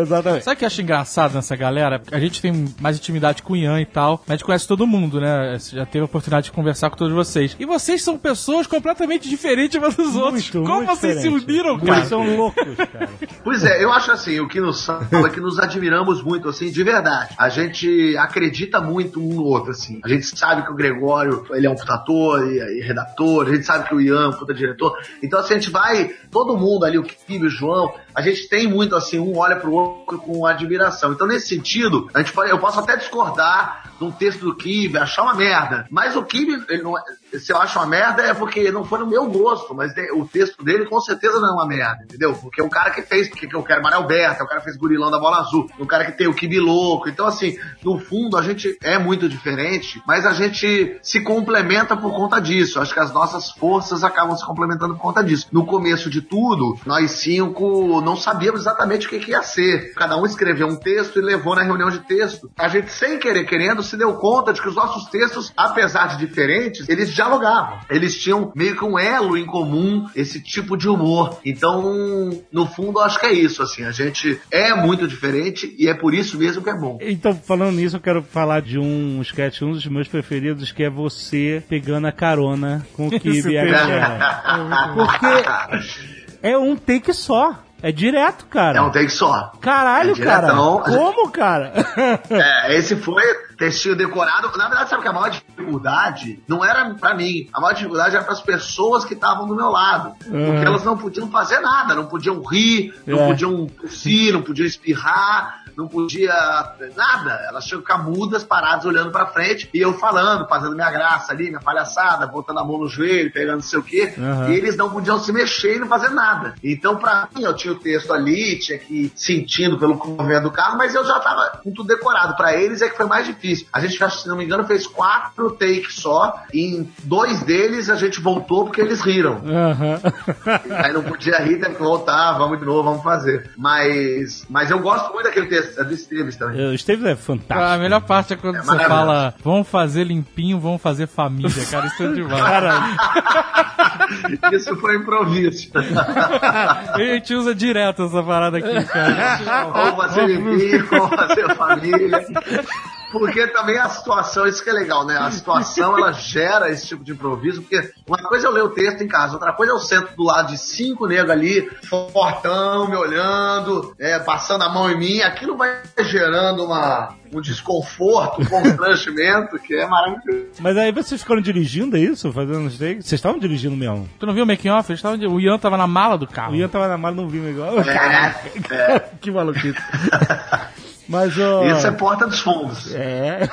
Exatamente. Sabe o que eu acho engraçado nessa galera? A gente tem mais intimidade com o Ian e tal, mas a gente conhece todo mundo, né? Você já teve a oportunidade de conversar com todos vocês. E vocês são pessoas completamente diferentes umas dos outros. Muito, Como muito vocês diferente. se uniram, Eles cara? são loucos, cara. Pois é, eu acho assim, o que nos salva é que nos admiramos muito, assim, de verdade. A gente acredita muito um no outro, assim. A gente sabe que o Gregório, ele é um puta e, e redator, a gente sabe que o Ian é um puta diretor. Então, assim, a gente vai, todo mundo ali, o Kibe, o João, a gente tem muito assim, um olha pro outro com admiração. Então, nesse sentido, a gente pode, eu posso até discordar de um texto do Kibe, achar uma merda. Mas o Kibe, ele não é- se eu acho uma merda, é porque não foi no meu gosto, mas o texto dele com certeza não é uma merda, entendeu? Porque é um cara que fez, porque que eu quero Mário Alberto, é o cara que fez Gurilão da Bola Azul, é um cara que tem o Kibe Louco. Então, assim, no fundo, a gente é muito diferente, mas a gente se complementa por conta disso. Acho que as nossas forças acabam se complementando por conta disso. No começo de tudo, nós cinco não sabíamos exatamente o que, que ia ser. Cada um escreveu um texto e levou na reunião de texto. A gente, sem querer querendo, se deu conta de que os nossos textos, apesar de diferentes, eles dialogavam. Eles tinham meio que um elo em comum, esse tipo de humor. Então, no fundo, eu acho que é isso, assim. A gente é muito diferente e é por isso mesmo que é bom. Então, falando nisso, eu quero falar de um sketch, um dos meus preferidos, que é você pegando a carona com o <laughs> Kibe e a galera. Porque é um take só. É direto, cara. É um take só. Caralho, É cara. Como, cara? <laughs> É, esse foi textinho decorado. Na verdade, sabe que a maior dificuldade não era pra mim. A maior dificuldade era pras pessoas que estavam do meu lado. Porque elas não podiam fazer nada. Não podiam rir, não É. podiam tossir, não podiam espirrar, não podia nada. Elas tinham que ficar mudas, paradas, olhando pra frente. E eu falando, fazendo minha graça ali, minha palhaçada, botando a mão no joelho, pegando não sei o quê. Aham. E eles não podiam se mexer e não fazer nada. Então, pra mim, eu tinha o texto ali, tinha que ir sentindo pelo movimento do carro, mas eu já tava com tudo decorado. Pra eles é que foi mais difícil. A gente, se não me engano, fez quatro takes só. E em dois deles a gente voltou porque eles riram. Aham. Aí não podia rir, teve que voltar, vamos de novo, vamos fazer. Mas, mas eu gosto muito daquele texto, é do Esteves também. O Esteves é A fantástico. melhor parte é quando É você fala, vamos fazer limpinho, vamos fazer família, cara. Isso é <laughs> demais. Caralho. <laughs> Isso foi improviso. <laughs> a gente usa direto essa parada aqui, cara. Ou fazer limpinho, ou fazer família. Porque também a situação, isso que é legal, né? A situação ela gera esse tipo de improviso, porque uma coisa é eu ler o texto em casa, outra coisa é eu sento do lado de cinco negros ali, fortão, me olhando, é, passando a mão em mim, aquilo vai gerando uma, um desconforto, um constrangimento que é maravilhoso. Mas aí vocês ficaram dirigindo, é isso? Fazendo os takes? Vocês estavam dirigindo mesmo? Tu não viu o making off? O Ian tava na mala do carro. O Ian tava na mala não viu igual. É, é, <laughs> que maluquice. Mas, ó. isso é porta dos fundos. É.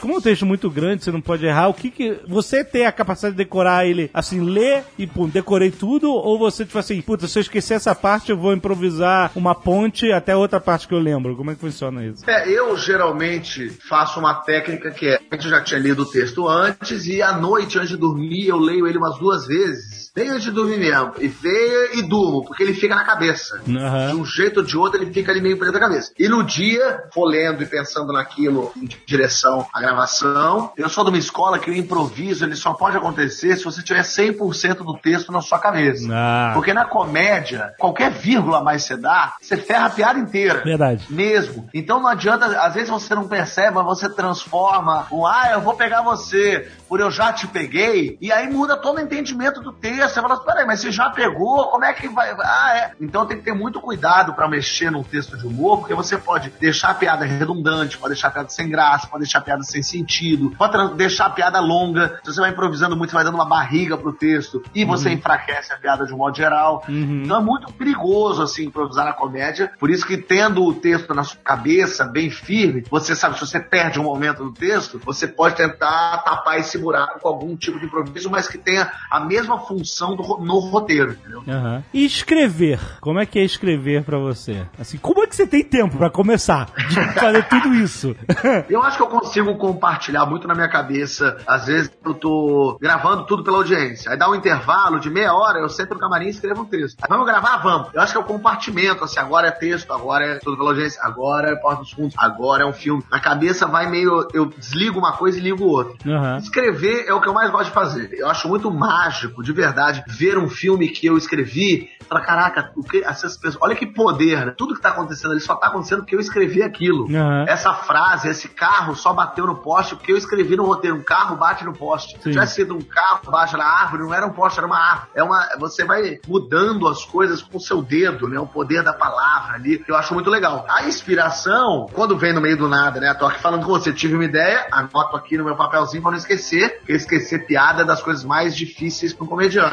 Como é um texto muito grande, você não pode errar, o que que... Você tem a capacidade de decorar ele, assim, ler e, pum, decorei tudo? Ou você, tipo assim, puta, se eu esquecer essa parte, eu vou improvisar uma ponte até outra parte que eu lembro? Como é que funciona isso? É, eu geralmente faço uma técnica que é, eu já tinha lido o texto antes e à noite, antes de dormir, eu leio ele umas duas vezes. Bem antes de dormir mesmo. E veio e durmo, porque ele fica na cabeça. Aham. De um jeito ou de outro, ele fica ali meio preso na cabeça. E no dia, for lendo e pensando naquilo em direção à gravação, eu sou de uma escola que o improviso ele só pode acontecer se você tiver 100% do texto na sua cabeça. Ah. Porque na comédia, qualquer vírgula mais você dá, você ferra a piada inteira. Verdade. Mesmo. Então não adianta, às vezes você não percebe, mas você transforma um, ah, eu vou pegar você, por eu já te peguei, e aí muda todo o entendimento do texto. Você fala, peraí, mas você já pegou, como é que vai? Ah, é. Então tem que ter muito cuidado pra mexer num texto de humor, porque você pode deixar a piada redundante, pode deixar a piada sem graça, pode deixar a piada sem sentido, pode deixar a piada longa. Se você vai improvisando muito, você vai dando uma barriga pro texto, e você enfraquece a piada de um modo geral. Então é muito perigoso, assim, improvisar na comédia. Por isso que tendo o texto na sua cabeça, bem firme, você sabe, se você perde um momento do texto, você pode tentar tapar esse buraco com algum tipo de improviso, mas que tenha a mesma função do ro- no roteiro, entendeu? Aham. E escrever? Como é que é escrever pra você? Assim, como é que você tem tempo pra começar de fazer tudo isso? <laughs> Eu acho que eu consigo compartilhar muito na minha cabeça. Às vezes eu tô gravando tudo pela audiência. Aí dá um intervalo de meia hora, eu sento no camarim e escrevo um texto. Aí, vamos gravar? Vamos. Eu acho que é o compartimento, assim, agora é texto, agora é tudo pela audiência, agora é Porta dos Fundos, agora é um filme. Na cabeça vai meio, eu desligo uma coisa e ligo outra. Aham. Escrever é o que eu mais gosto de fazer. Eu acho muito mágico, de verdade, verdade, ver um filme que eu escrevi, fala, caraca, o que, essas pessoas, olha que poder, né? Tudo que tá acontecendo ali só tá acontecendo porque eu escrevi aquilo. Aham. Essa frase, esse carro só bateu no poste porque eu escrevi no roteiro, um carro bate no poste. Se Sim. tivesse sido um carro bate na árvore, não era um poste, era uma árvore. É uma, você vai mudando as coisas com o seu dedo, né? O poder da palavra ali, que eu acho muito legal. A inspiração, quando vem no meio do nada, né? Tô aqui falando com você, tive uma ideia, anoto aqui no meu papelzinho pra não esquecer, porque esquecer piada é das coisas mais difíceis para um comediante.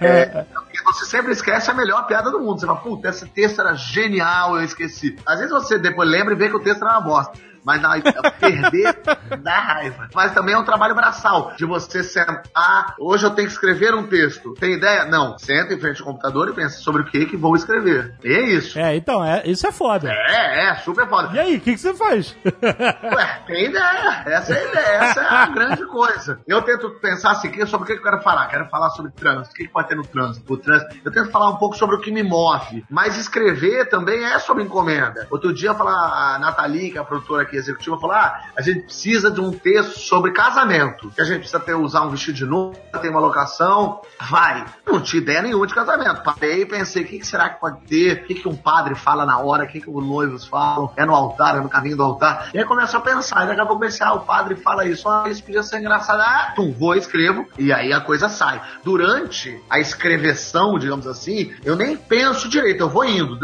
É, porque você sempre esquece a melhor piada do mundo. Você fala, puta, esse texto era genial, eu esqueci. Às vezes você depois lembra e vê que o texto era uma bosta. Mas na, perder dá raiva. Mas também é um trabalho braçal, de você sentar. Hoje eu tenho que escrever um texto. Tem ideia? Não. Senta em frente ao computador e pensa sobre o que que vou escrever. E é isso. É, então, é, isso é foda. É, é, super foda. E aí, o que, que você faz? <laughs> Ué, tem ideia. Essa é a ideia. Essa é a <laughs> grande coisa. Eu tento pensar assim, sobre o que eu quero falar. Quero falar sobre trânsito. O que, que pode ter no trânsito? O trânsito. Eu tento falar um pouco sobre o que me move. Mas escrever também é sobre encomenda. Outro dia, eu falar, a Nathalie, que é a produtora aqui executiva, falou: ah, a gente precisa de um texto sobre casamento. Que a gente precisa ter, usar um vestido de noiva, tem uma locação. Vai. Não tinha ideia nenhuma de casamento. Parei e pensei: o que, que será que pode ter? O que, que um padre fala na hora? O que, que os noivos falam? É no altar? É no caminho do altar? E aí começa a pensar. E daqui a pouco pensei: ah, o padre fala isso. Ah, isso podia ser engraçado. Ah, tum, vou, escrevo. E aí a coisa sai. Durante a escreveção, digamos assim, eu nem penso direito. Eu vou indo.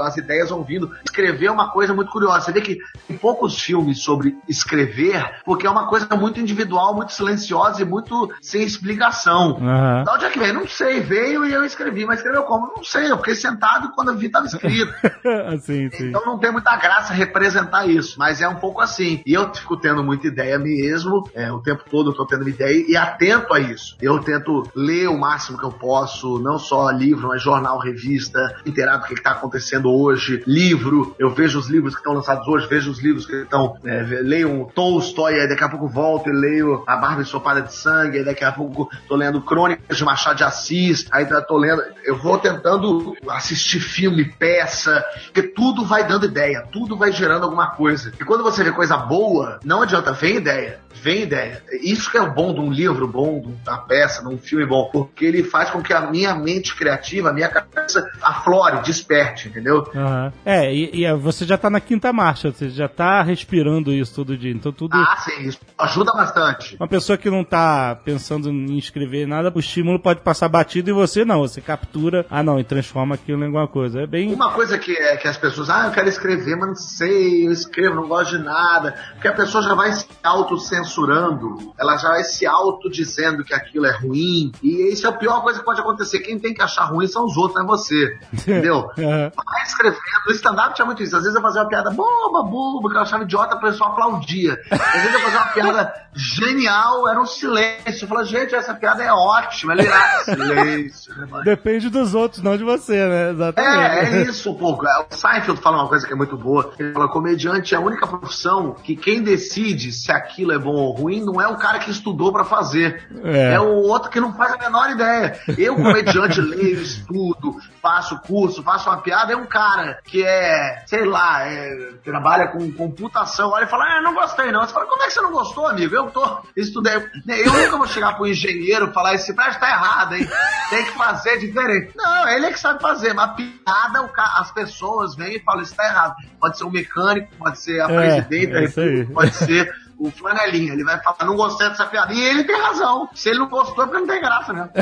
As ideias vão vindo. Escrever é uma coisa muito curiosa. Você vê que tem poucos filmes sobre escrever, porque é uma coisa muito individual, muito silenciosa e muito sem explicação. Aham. Da onde é que veio? Não sei, veio e eu escrevi, mas escreveu como? Não sei, eu fiquei sentado quando eu vi estava escrito. <laughs> assim, sim. Então não tem muita graça representar isso, mas é um pouco assim. E eu fico tendo muita ideia mesmo, é, o tempo todo eu tô tendo ideia e atento a isso. Eu tento ler o máximo que eu posso, não só livro, mas jornal, revista, inteirado do que, que tá acontecendo hoje, livro, eu vejo os livros que estão lançados hoje, vejo os livros que estão, é, leio um Tolstói, aí daqui a pouco volto e leio A Barba Ensopada de Sangue, aí daqui a pouco tô lendo Crônicas de Machado de Assis, aí tá- tô lendo, eu vou tentando assistir filme, peça, porque tudo vai dando ideia, tudo vai gerando alguma coisa. E quando você vê coisa boa, não adianta, vem ideia, vem ideia. Isso que é o bom de um livro bom, de uma peça, de um filme bom, porque ele faz com que a minha mente criativa, a minha cabeça aflore, desperte, entendeu? Aham. É, e, e você já tá na quinta marcha, você já tá respirando isso todo dia. Então tudo. Ah, sim, isso ajuda bastante. Uma pessoa que não tá pensando em escrever nada, o estímulo pode passar batido e você não. Você captura, ah não, e transforma aquilo em alguma coisa. É bem. Uma coisa que, é, que as pessoas, ah, eu quero escrever, mas não sei, eu escrevo, não gosto de nada. Porque a pessoa já vai se autocensurando, ela já vai se autodizendo que aquilo é ruim. E isso é a pior coisa que pode acontecer. Quem tem que achar ruim são os outros, não é você. <laughs> Entendeu? Vai escrevendo. No stand-up tinha muito isso. Às vezes eu fazia uma piada boba, boba, que eu achava idiota, a pessoa aplaudia. Às vezes eu fazia uma piada genial, era um silêncio. Eu falava, gente, essa piada é ótima, ela irá. Silêncio. né? Depende dos outros, não de você, né? Exatamente. É, é isso um pouco. O Seinfeld fala uma coisa que é muito boa. Ele fala, comediante é a única profissão que quem decide se aquilo é bom ou ruim não é o cara que estudou pra fazer. É. É. o outro que não faz a menor ideia. Eu, comediante, leio, estudo, faço curso, faço uma piada, é um cara que é, sei lá, é, trabalha com computação, olha e fala, ah, não gostei não. Você fala, como é que você não gostou, amigo? Eu tô, estudei. Eu nunca vou chegar pro engenheiro e falar, esse prédio tá errado, hein? Tem que fazer diferente. Não, ele é que sabe fazer, mas a piada, o ca- as pessoas vêm e falam, isso tá errado. Pode ser o mecânico, pode ser a É, presidente é pode ser o flanelinha. Ele vai falar, não gostei dessa piada. E ele tem razão. Se ele não gostou, é porque não tem graça, né? <laughs>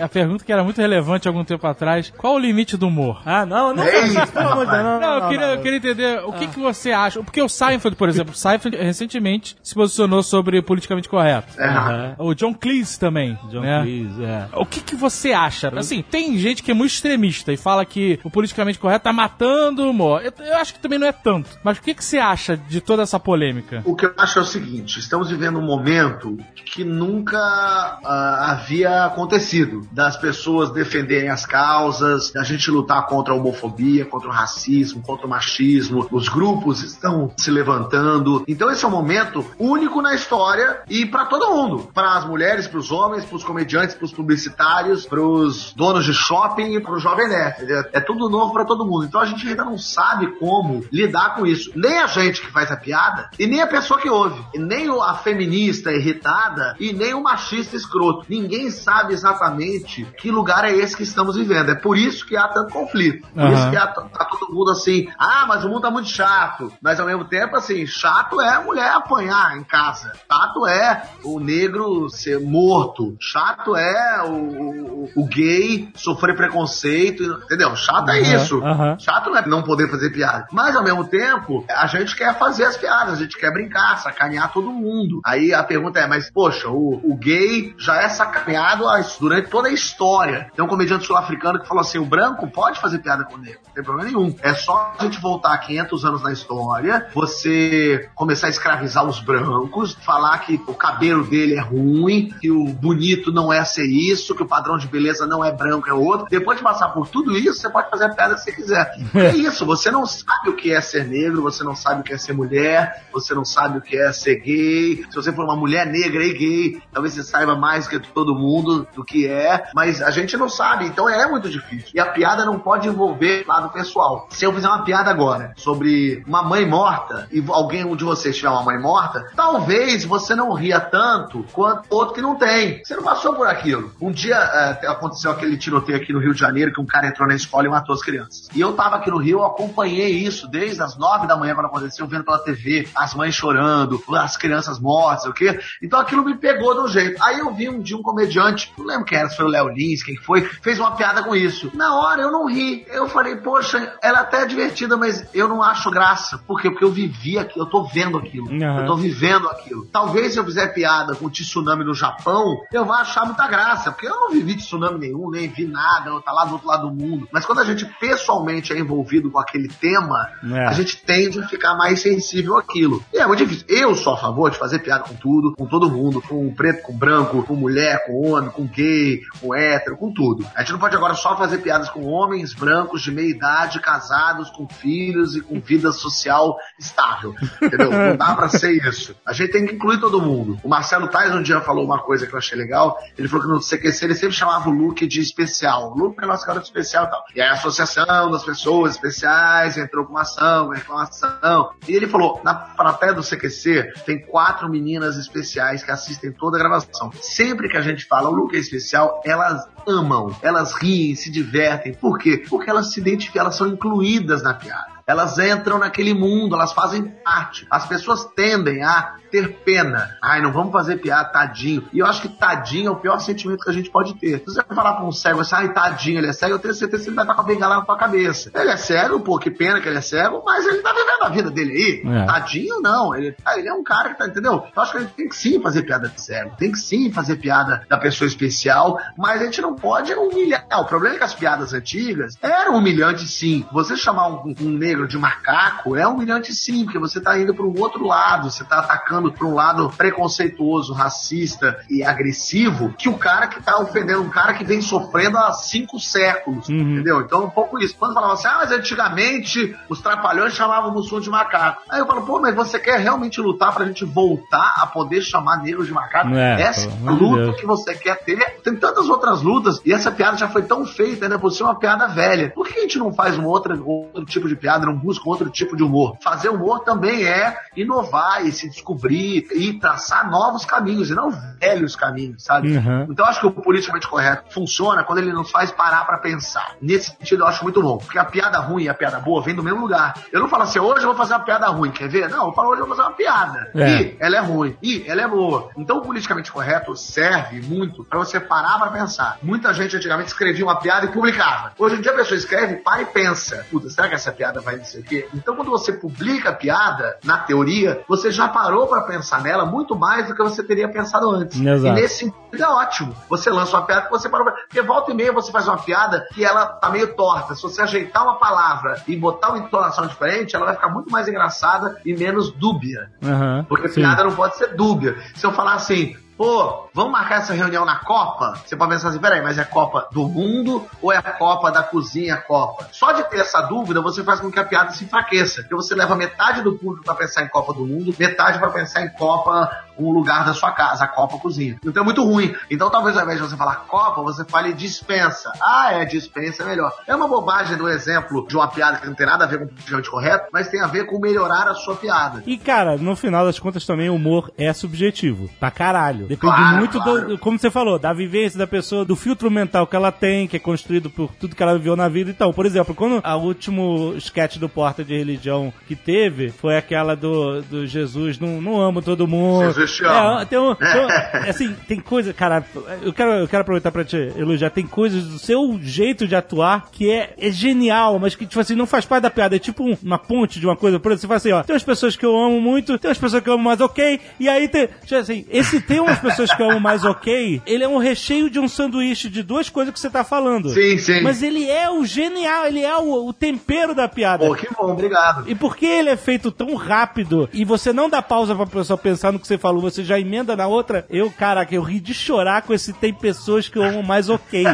A pergunta que era muito relevante algum tempo atrás: qual o limite do humor? Ah, não, não, Ei, não, de Deus, não, Não, não, eu, queria, não. eu queria entender o que, que você acha. Porque o Seinfeld, por exemplo, o Seinfeld recentemente se posicionou sobre politicamente correto. É. O John Cleese também. John né? Cleese, é. O que, que você acha? Assim, tem gente que é muito extremista e fala que o politicamente correto tá matando o humor. Eu, eu acho que também não é tanto. Mas o que, que você acha de toda essa polêmica? O que eu acho é o seguinte: estamos vivendo um momento que nunca ah, havia acontecido. Das pessoas defenderem as causas, da gente lutar contra a homofobia, contra o racismo, contra o machismo. Os grupos estão se levantando. Então esse é um momento único na história e para todo mundo, para as mulheres, para os homens, para os comediantes, para os publicitários, para os donos de shopping e para o jovem nerd. É, é tudo novo para todo mundo. Então a gente ainda não sabe como lidar com isso. Nem a gente que faz a piada e nem a pessoa que ouve, e nem a feminista irritada e nem o machista escroto. Ninguém sabe exatamente que lugar é esse que estamos vivendo. É por isso que há tanto conflito. Por Aham. isso que há, tá todo mundo assim, ah, mas o mundo tá muito chato. Mas ao mesmo tempo, assim, chato é a mulher apanhar em casa. Chato é o negro ser morto. Chato é o, o- o gay sofrer preconceito. Entendeu? Chato é isso. aham. Chato não é não poder fazer piada. Mas ao mesmo tempo, a gente quer fazer as piadas, a gente quer brincar, sacanear todo mundo. Aí a pergunta é, mas poxa, o, o gay já é sacaneado durante toda a história. Tem um comediante sul-africano que falou assim: o branco pode fazer piada com o negro, não tem problema nenhum. É só a gente voltar 500 anos na história, você começar a escravizar os brancos, falar que o cabelo dele é ruim, que o bonito não é ser isso, que o padrão de beleza não é branco, é outro. Depois de passar por tudo isso, você pode fazer a piada que você quiser. É isso, você não sabe o que é ser negro, você não sabe o que é ser mulher, você não sabe o que é ser gay. Se você for uma mulher negra e gay, talvez você saiba mais que todo mundo do que é, mas a gente não sabe, então é muito difícil. E a piada não pode envolver lado pessoal. Se eu fizer uma piada agora sobre uma mãe morta e alguém de vocês tiver uma mãe morta, talvez você não ria tanto quanto outro que não tem. Você não passou por aquilo. Um dia eh, aconteceu aquele tiroteio aqui no Rio de Janeiro que um cara entrou na escola e matou as crianças. E eu tava aqui no Rio, eu acompanhei isso desde as nove da manhã quando aconteceu, vendo pela TV, as mães chorando, as crianças mortas, o quê? Então aquilo me pegou de um jeito. Aí eu vi um dia um comediante, não lembro quem era, se foi o Léo Lins, quem foi, fez uma piada com isso. Na hora eu não ri. Eu falei, poxa, ela até é divertida, mas eu não acho graça. Por quê? Porque eu vivi aquilo, eu tô vendo aquilo. Uhum. Eu tô vivendo aquilo. Talvez se eu fizer piada com o tsunami no Japão, eu vá achar muita graça, porque eu não vivi tsunami nenhum, nem vi nada, eu tá lá do outro lado do mundo. Mas quando a gente pessoalmente é envolvido com aquele tema, É. a gente tende a ficar mais sensível àquilo. E é muito difícil. Eu sou a favor de fazer piada com tudo, com todo mundo, com preto, com branco, com mulher, com homem, com gay, com hétero, com tudo. A gente não pode agora só fazer piadas com homens brancos de meia idade, casados, com filhos e com vida social estável. Entendeu? Não dá pra ser isso. A gente tem que incluir todo mundo. O Marcelo Tais um dia falou uma coisa que eu achei legal. Ele falou que no CQC ele sempre chamava o Luke de especial. O Luke é nosso garoto especial e tal. E aí a associação das pessoas especiais entrou com uma ação, com reclamação. E ele falou, na plateia do CQC tem quatro meninas especiais que assistem toda a gravação. Sempre que a gente fala o Luke é especial, elas amam, elas riem, se divertem. Por quê? Porque elas se identificam, elas são incluídas na piada. Elas entram naquele mundo, elas fazem parte. As pessoas tendem a ter pena. Ai, não vamos fazer piada, tadinho. E eu acho que tadinho é o pior sentimento que a gente pode ter. Se você falar pra um cego assim, ai, tadinho, ele é cego, eu tenho certeza que ele vai estar com a bengala na tua cabeça. Ele é cego, pô, que pena que ele é cego, mas ele tá vivendo a vida dele aí. É. Tadinho, não. Ele, ah, ele é um cara que tá, entendeu? Eu acho que a gente tem que sim fazer piada de cego. Tem que sim fazer piada da pessoa especial, mas a gente não pode humilhar. O problema é que as piadas antigas eram humilhantes sim. Você chamar um, um negro de macaco é humilhante sim, porque você tá indo para um outro lado, você tá atacando para um lado preconceituoso, racista e agressivo, que o cara que tá ofendendo um cara que vem sofrendo há cinco séculos, Uhum. entendeu? Então, um pouco isso. Quando falava assim, ah, mas antigamente os trapalhões chamavam o Mussum de macaco. Aí eu falo, pô, mas você quer realmente lutar pra gente voltar a poder chamar negro de macaco? É, Essa é luta Deus. que você quer ter. Tem tantas outras lutas, e essa piada já foi tão feita, né, por ser uma piada velha. Por que a gente não faz um outro, outro tipo de piada, não busca outro tipo de humor? Fazer humor também é inovar e se descobrir e traçar novos caminhos, e não velhos caminhos, sabe? Uhum. Então eu acho que o politicamente correto funciona quando ele nos faz parar pra pensar. Nesse sentido eu acho muito bom, porque a piada ruim e a piada boa vêm do mesmo lugar. Eu não falo assim, hoje eu vou fazer uma piada ruim, quer ver? Não, eu falo hoje eu vou fazer uma piada. É. E ela é ruim, e ela é boa. Então o politicamente correto serve muito pra você parar pra pensar. Muita gente antigamente escrevia uma piada e publicava. Hoje em dia a pessoa escreve, para e pensa. Puta, será que essa piada vai não sei o quê? Então quando você publica a piada, na teoria, você já parou pensar nela muito mais do que você teria pensado antes. Exato. E nesse sentido é ótimo. Você lança uma piada que você parou pra... Porque volta e meia você faz uma piada que ela tá meio torta. Se você ajeitar uma palavra e botar uma entonação diferente, ela vai ficar muito mais engraçada e menos dúbia. Aham. Porque Sim. piada não pode ser dúbia. Se eu falar assim, pô, vamos marcar essa reunião na Copa? Você pode pensar assim, peraí, mas é Copa do Mundo ou é a Copa da Cozinha Copa? Só de ter essa dúvida, você faz com que a piada se enfraqueça. Porque você leva metade do público pra pensar em Copa do Mundo, metade pra pensar em Copa, um lugar da sua casa, a Copa Cozinha. Então é muito ruim. Então talvez ao invés de você falar Copa, você fale dispensa. Ah, é, dispensa é melhor. É uma bobagem do exemplo de uma piada que não tem nada a ver com o politicamente correto, mas tem a ver com melhorar a sua piada. E, cara, no final das contas também o humor é subjetivo. Pra caralho. Depende Claro, muito, claro. do, como você falou, da vivência da pessoa, do filtro mental que ela tem, que é construído por tudo que ela viveu na vida. Então, por exemplo, quando a último sketch do Porta de Religião que teve foi aquela do, do Jesus, não, não amo todo mundo. Jesus É, tem um, <laughs> tem um- assim, tem coisa, cara, eu quero, eu quero aproveitar pra te elogiar, tem coisas do seu jeito de atuar que é, é genial, mas que, tipo assim, não faz parte da piada, é tipo um- uma ponte de uma coisa, por exemplo, você fala assim, ó, tem umas pessoas que eu amo muito, tem umas pessoas que eu amo mais ok, e aí tem, tipo assim, esse tem umas pessoas que eu amo mais ok, ele é um recheio de um sanduíche de duas coisas que você tá falando. Sim, sim. Mas ele é o genial, ele é o, o tempero da piada. Pô, que bom, obrigado. E porque ele é feito tão rápido e você não dá pausa pra pessoa pensar no que você falou, você já emenda na outra, eu, caraca, eu ri de chorar com esse tem pessoas que eu amo mais ok.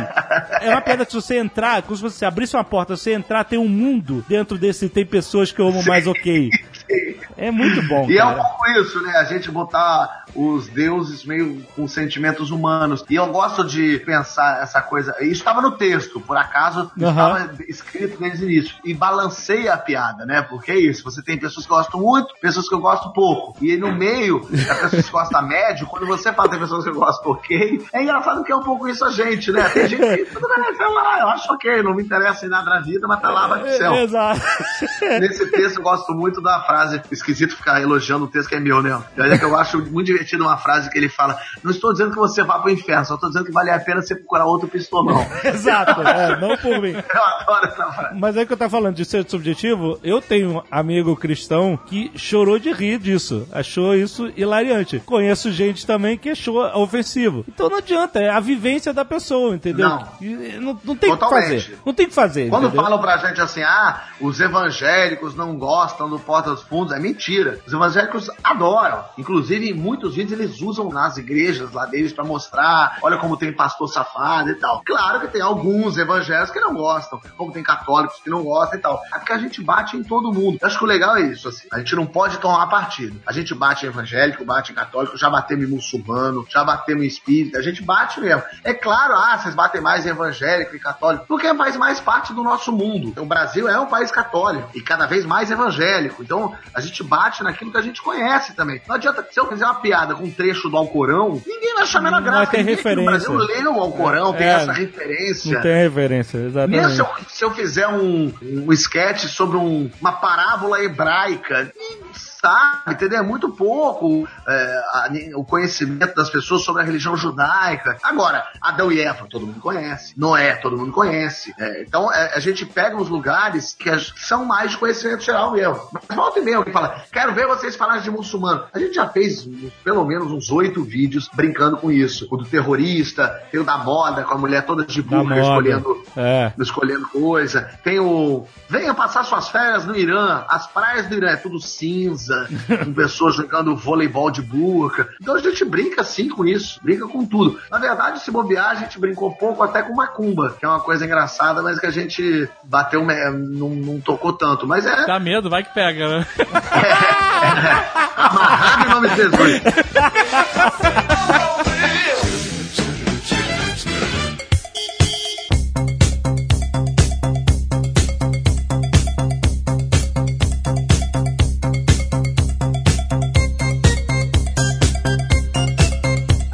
É uma piada que se você entrar, como se você abrisse uma porta, você entrar, tem um mundo dentro desse tem pessoas que eu amo mais ok. É muito bom, E é um cara. pouco isso, né? A gente botar os deuses meio com sentimentos humanos. E eu gosto de pensar essa coisa. Isso estava no texto, por acaso, Aham. estava escrito desde o início. E balanceia a piada, né? Porque é isso. Você tem pessoas que gostam muito, pessoas que eu gosto pouco. E aí no meio, as pessoas que gostam médio, quando você fala tem pessoas que eu gosto ok, é engraçado que é um pouco isso a gente, né? Tem gente que, tudo bem, sei lá, eu acho ok, não me interessa em nada na vida, mas tá lá, vai pro céu. Exato. Nesse texto eu gosto muito da frase, esquisito ficar elogiando um texto que é meu, né? É que eu acho muito divertido uma frase que ele fala: Não estou dizendo que você vá pro inferno, só estou dizendo que vale a pena você procurar outro pistolão. <laughs> Exato, é, não por mim. <laughs> Eu adoro essa frase. Mas aí que eu tava falando de ser subjetivo, eu tenho um amigo cristão que chorou de rir disso. Achou isso hilariante. Conheço gente também que achou ofensivo. Então não adianta, é a vivência da pessoa, entendeu? Não. Não, não tem o que fazer. Não tem o que fazer. Quando entendeu? falam pra gente assim, ah, os evangélicos não gostam do Porta dos Fundos, é mentira. Os evangélicos adoram. Inclusive, em muitos vídeos eles usam nas igrejas lá deles pra mostrar, olha como tem pastor safado e tal. Claro que tem alguns evangélicos que não gostam, como tem católicos que não gostam e tal. É porque a gente bate em todo mundo. Eu acho que o legal é isso, assim. A gente não pode tomar partido. A gente bate em evangélico, bate em católico, já batemos em muçulmano, já batemos em espírita, a gente bate mesmo. É claro, ah, vocês batem mais em evangélico e católico, porque faz mais parte do nosso mundo. O Brasil é um país católico e cada vez mais evangélico. Então, a gente bate naquilo que a gente conhece também. Não adianta, se eu fizer uma piada com um trecho do Alcorão, ninguém vai achar a menor Não graça. ter Ninguém aqui no referência. Brasil lê o Alcorão, tem É, essa referência. Não tem referência, Mesmo exatamente. se eu, se eu fizer um, um sketch sobre um- uma parábola hebraica, sabe, entendeu? É muito pouco é, a- o conhecimento das pessoas sobre a religião judaica. Agora, Adão e Eva, todo mundo conhece. Noé, todo mundo conhece. É, então, é, a gente pega os lugares que as- são mais de conhecimento geral mesmo. Mas volta e meia, alguém fala, quero ver vocês falarem de muçulmano. A gente já fez uns- pelo menos uns oito vídeos brincando com isso. O do terrorista, tem o da moda, com a mulher toda de moda. escolhendo É. escolhendo coisa. Tem o. Venha passar suas férias no Irã. As praias do Irã é tudo cinza, com pessoas jogando voleibol de burca. Então a gente brinca sim com isso, brinca com tudo. Na verdade, se bobear, a gente brincou pouco até com macumba, que é uma coisa engraçada, mas que a gente bateu, não, não tocou tanto. Mas é Dá medo, vai que pega, né? amarrado em nome de Jesus.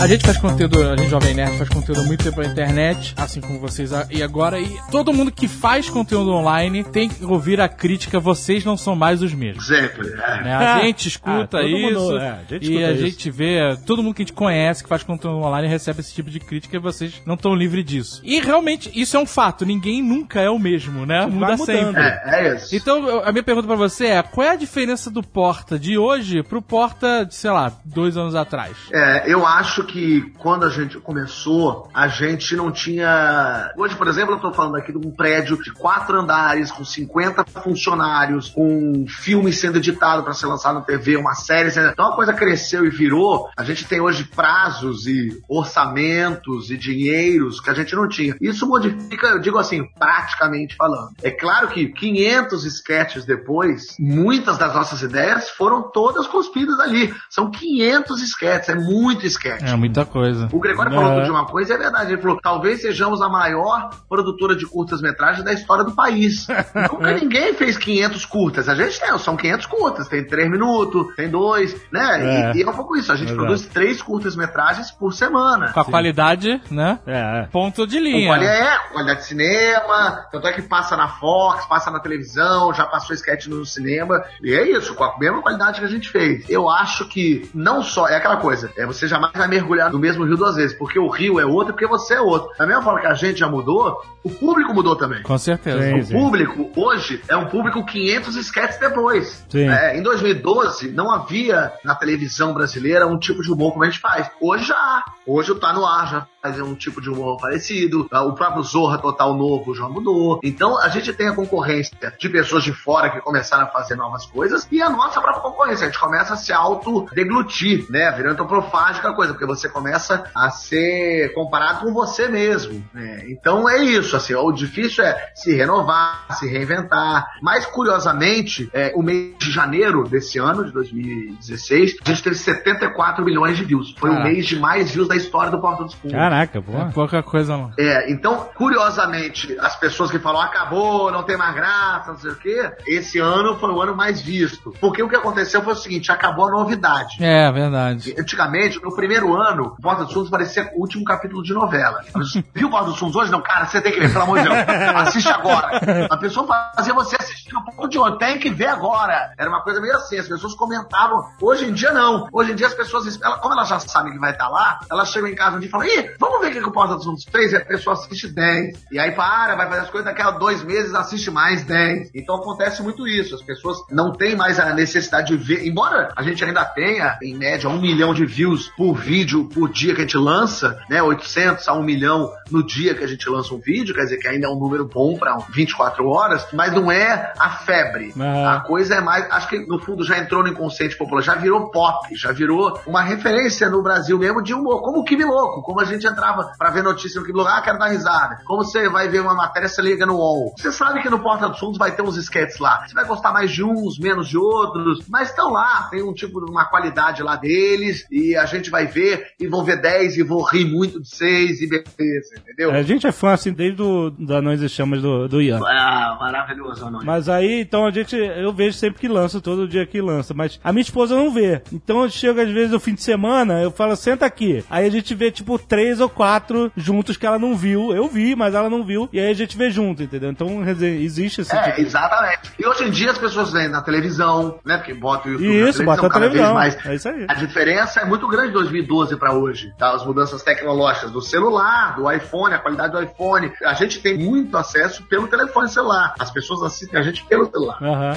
A gente faz conteúdo, a gente Jovem Nerd faz conteúdo há muito tempo na internet, assim como vocês e agora. E todo mundo que faz conteúdo online tem que ouvir a crítica, vocês não são mais os mesmos. Sempre. é. né? A <laughs> gente escuta Ah, isso mundo, é, a gente e escuta a isso. gente vê, todo mundo que a gente conhece que faz conteúdo online recebe esse tipo de crítica e vocês não estão livres disso. E realmente, isso é um fato, ninguém nunca é o mesmo, né? Muda mudando. sempre. É, é isso. Então, a minha pergunta pra você é: qual é a diferença do Porta de hoje pro Porta de, sei lá, dois anos atrás? É, eu acho que quando a gente começou, a gente não tinha. Hoje, por exemplo, eu tô falando aqui de um prédio de quatro andares, com 50 funcionários, com um filme sendo editado para ser lançado na TV, uma série. sendo- Então a coisa cresceu e virou. A gente tem hoje prazos e orçamentos e dinheiros que a gente não tinha. Isso modifica, eu digo assim, praticamente falando. É claro que 500 sketches depois, muitas das nossas ideias foram todas cuspidas ali. São 500 sketches, é muito sketch. É muita coisa. O Gregório É. falou de uma coisa, e é verdade. Ele falou: talvez sejamos a maior produtora de curtas-metragens da história do país. <laughs> Nunca ninguém fez 500 curtas. A gente tem, são 500 curtas. Tem 3 minutos, tem 2, né? É. E, e é um pouco isso. A gente Exato. produz 3 curtas-metragens por semana. Com a qualidade, né? É, é. Ponto de Com linha. qualidade, é, qualidade de cinema, tanto é que passa na Fox, passa na televisão, já passou sketch no cinema, e é isso, com a mesma qualidade que a gente fez. Eu acho que não só, é aquela coisa, é você jamais vai mergulhar no mesmo rio duas vezes, porque o rio é outro, porque você é outro. Da mesma forma que a gente já mudou, o público mudou também. Com certeza. Sim. O público, hoje, é um público 500 sketches depois. Sim. É, em 2012, não havia na televisão brasileira um tipo de humor como a gente faz. Hoje já há. Hoje o Tá No Ar já faz um tipo de humor parecido. Ah, O próprio Zorra Total Novo já mudou. Então, a gente tem a concorrência de pessoas de fora que começaram a fazer novas coisas e a nossa própria concorrência. A gente começa a se auto-deglutir, né? Virando antropofágica a coisa, porque você começa a ser comparado com você mesmo. né? Então, é isso. Assim, o difícil é se renovar, se reinventar. Mas, curiosamente, é, o mês de janeiro desse ano, de 2016, a gente teve 74 milhões de views. Foi o Caraca. mês de mais views da história do Porta dos Fundos. Caraca, pô. É pouca coisa, não. É, então, curiosamente, as pessoas que falam acabou, não tem mais graça, não sei o quê, esse ano foi o ano mais visto. Porque o que aconteceu foi o seguinte, acabou a novidade. É, verdade. Antigamente, no primeiro ano, o Porta dos Fundos parecia o último capítulo de novela. <laughs> Viu o Porta dos Fundos hoje? Não, cara, você tem que ver, pelo amor de Deus. Assiste agora. A pessoa fazia você assistir no ponto de hoje. Tem que ver agora. Era uma coisa meio assim, as pessoas comentavam. Hoje em dia, não. Hoje em dia, as pessoas, ela- como elas já sabem que vai estar lá, elas chegam em casa um dia e falam, ih, vamos ver o que, que o Porta dos Fundos fez? E a pessoa assiste 10. E aí para, vai fazer as coisas, daqui a dois meses assiste mais 10. Então acontece muito isso. As pessoas não têm mais a necessidade de ver, embora a gente ainda tenha, em média, um milhão de views por vídeo por dia que a gente lança, né? 800 a 1 milhão no dia que a gente lança um vídeo, quer dizer que ainda é um número bom para 24 horas, mas não é a febre. Aham. A coisa é mais, acho que no fundo já entrou no inconsciente popular, já virou pop, já virou uma referência no Brasil mesmo de humor, como o Kimi Louco, como a gente entrava pra ver notícia no Kimi Louco, ah, quero dar risada. Como você vai ver uma matéria, você liga no UOL. Você sabe que no Porta dos Fundos vai ter uns sketches lá. Você vai gostar mais de uns, menos de outros, mas estão lá, tem um tipo, uma qualidade lá deles, e a gente vai ver, e vão ver 10, e vou rir muito de 6, e beleza, entendeu? A gente é fã, assim, desde o da Anões e Chamas do, do Ian. Ah, maravilhoso, não Mas aí, então a gente, eu vejo sempre que lança, todo dia que lança, mas a minha esposa não vê. Então eu chego às vezes no fim de semana, eu falo, senta aqui. Aí a gente vê tipo três ou quatro juntos que ela não viu. Eu vi, mas ela não viu. E aí a gente vê junto, entendeu? Então quer dizer, existe esse É, tipo de... exatamente. E hoje em dia as pessoas vêm na televisão, né? Porque bota o YouTube Isso, na televisão cada televisão. vez mais. É isso aí. A diferença é muito grande de 2012 para hoje, tá? As mudanças tecnológicas do celular, do iPhone, a qualidade do iPhone. A gente tem muito acesso pelo telefone celular. As pessoas assistem a gente pelo celular. Aham.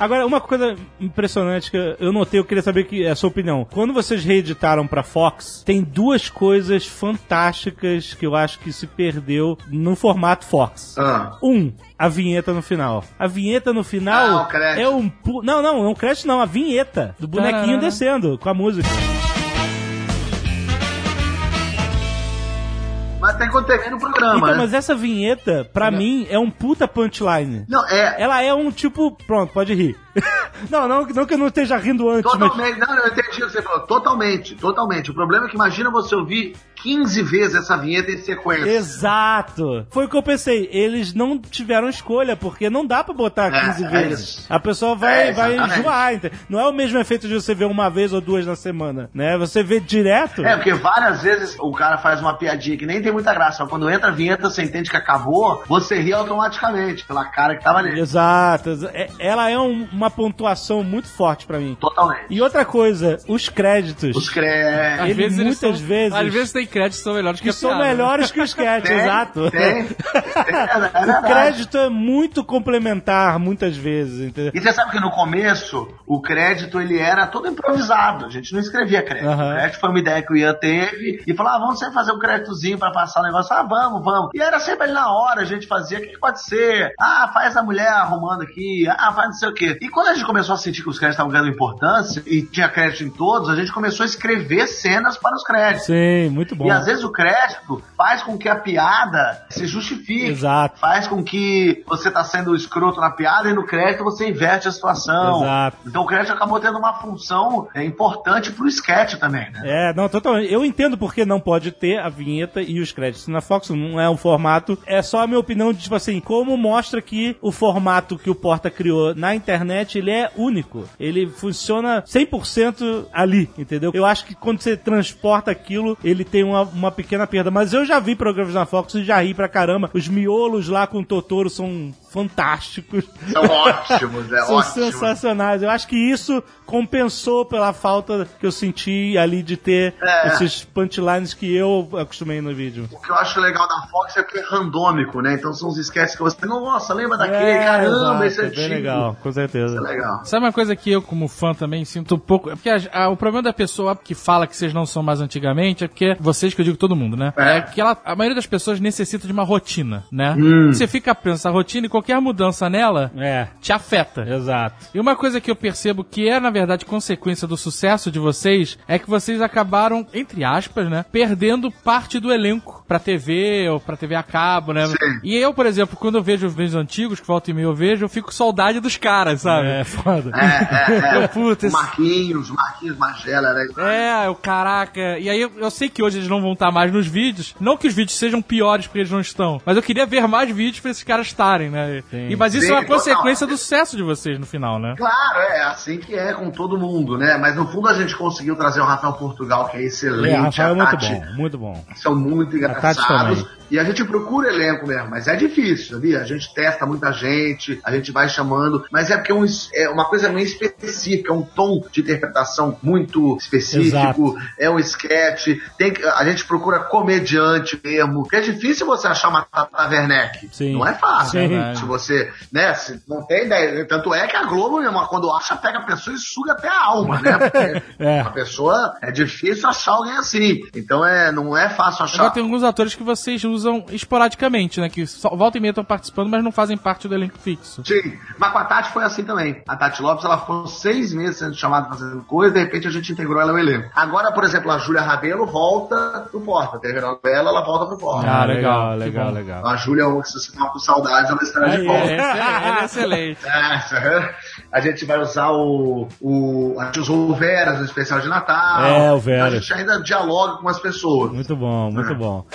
Agora, uma coisa impressionante que eu notei, eu queria saber que é a sua opinião. Quando vocês reeditaram pra Fox, tem duas coisas fantásticas que eu acho que se perdeu no formato Fox. Ah. Um, a vinheta no final. A vinheta no Ah, final o crédito. é um. pu- Não, não, não crédito não, a vinheta do bonequinho descendo com a música. Mas tem quando termina o programa, Então, né? mas essa vinheta, pra mim, é um puta punchline. Não, é. Ela é um tipo. Pronto, pode rir. <laughs> não, não, não que eu não esteja rindo antes, mas. Totalmente, não, eu entendi o que você falou. Totalmente, totalmente. O problema é que imagina você ouvir 15 vezes essa vinheta em sequência. Exato! Foi o que eu pensei. Eles não tiveram escolha, porque não dá pra botar É, 15 é vezes. isso. A pessoa vai, É, vai enjoar. Não é o mesmo efeito de você ver uma vez ou duas na semana, né? Você vê direto. É, porque várias vezes o cara faz uma piadinha que nem tem muita graça. Quando entra a vinheta, você entende que acabou, você ri automaticamente pela cara que tava ali. Exato. É- Ela é um- uma pontuação muito forte pra mim. Totalmente. E outra coisa, os créditos. Os créditos. Às Ele vezes muitas são- vezes- Às vezes tem créditos que são melhores que, que a são piada. melhores que os <laughs> créditos, exato. Tem. <laughs> É, é O crédito é muito complementar, muitas vezes, entendeu? E você sabe que no começo, o crédito ele era todo improvisado. A gente não escrevia crédito. Aham. O crédito foi uma ideia que o Ian teve e falou: ah, vamos sempre fazer um créditozinho pra passar o negócio. Ah, vamos, vamos. E era sempre ali na hora, a gente fazia. O que, que pode ser? Ah, faz a mulher arrumando aqui. Ah, faz não sei o quê. E quando a gente começou a sentir que os créditos estavam ganhando importância e tinha crédito em todos, a gente começou a escrever cenas para os créditos. Sim, muito bom. E às vezes o crédito faz com que a piada se justifique. Exato. Faz com que você tá sendo escroto na piada e no crédito você inverte a situação. Exato. Então o crédito acabou tendo uma função é, importante pro sketch também, né? É, não, totalmente. Eu entendo porque não pode ter a vinheta e os créditos na Fox, não é um formato. É só a minha opinião de, tipo assim, como mostra que o formato que o Porta criou na internet, ele é único. Ele funciona 100% ali, entendeu? Eu acho que quando você transporta aquilo, ele tem uma, uma pequena perda. Mas eu já vi programas na Fox e já ri pra caramba. Os miolos lá com o Totoro são fantásticos. São ótimos, é <laughs> São ótimo. sensacionais. Eu acho que isso compensou pela falta que eu senti ali de ter É. esses punchlines que eu acostumei no vídeo. O que eu acho legal da Fox é que é randômico, né? Então são os sketches que você. Nossa, lembra daquele? É, Caramba, exato, esse é é bem antigo. legal, com certeza. Isso é legal. Sabe uma coisa que eu, como fã, também sinto um pouco. É porque a- a- o problema da pessoa que fala que vocês não são mais antigamente é porque vocês, que eu digo todo mundo, né? É. É, que ela, a maioria das pessoas necessita de uma rotina, né? Hum. Você fica preso nessa rotina e qualquer mudança nela É, te afeta. exato. E uma coisa que eu percebo que é, na verdade, consequência do sucesso de vocês é que vocês acabaram, entre aspas, né, perdendo parte do elenco pra TV ou pra TV a cabo, né? Sim. E eu, por exemplo, quando eu vejo os vídeos antigos, que volta e meia eu vejo, eu fico com saudade dos caras, sabe? É, foda. É, é, <laughs> é. Puta, esse- Marquinhos, Marquinhos Magela, era. É, o caraca. E aí eu, eu sei que hoje eles não vão estar mais nos vídeos. Não que os vídeos sejam piores porque eles não estão. Mas eu queria ver mais vídeos pra esses caras estarem, né? E, mas isso Sim, é uma total. consequência do sucesso de vocês no final, né? Claro, é assim que é com todo mundo, né? Mas no fundo a gente conseguiu trazer o Rafael Portugal, que é excelente. É, Rafael é muito Tati, bom, muito bom. São muito Tati engraçados. E a gente procura elenco mesmo, mas é difícil, sabia? A gente testa muita gente, a gente vai chamando, mas é porque é, um é uma coisa meio específica, é um tom de interpretação muito específico, é um sketch, tem que- a gente procura comediante mesmo, porque é difícil você achar uma Tata Werneck. Sim. Não é fácil. Sim. Se você, né, se não tem ideia. Tanto é que a Globo mesmo, quando acha, pega a pessoa e suga até a alma, né? Porque <laughs> É. a pessoa, é difícil achar alguém assim. Então é, não é fácil achar. Agora tem alguns atores que vocês usam esporadicamente, né? Que só, volta e meia estão participando, mas não fazem parte do elenco fixo. Sim, mas com a Tati foi assim também. A Tati Lopes, ela ficou seis meses sendo chamada fazendo coisa, de repente a gente integrou ela ao elenco. Agora, por exemplo, a Júlia Rabelo volta pro Porta. Teve a novela, ela volta pro Porta. Ah, legal, legal, legal. A Júlia, que se você tava com saudades, ela estará de volta. É, excelente, <laughs> é excelente. É, a gente vai usar o, o. A gente usou o Veras no especial de Natal. É, o Veras. A gente ainda dialoga com as pessoas. Muito bom, muito bom.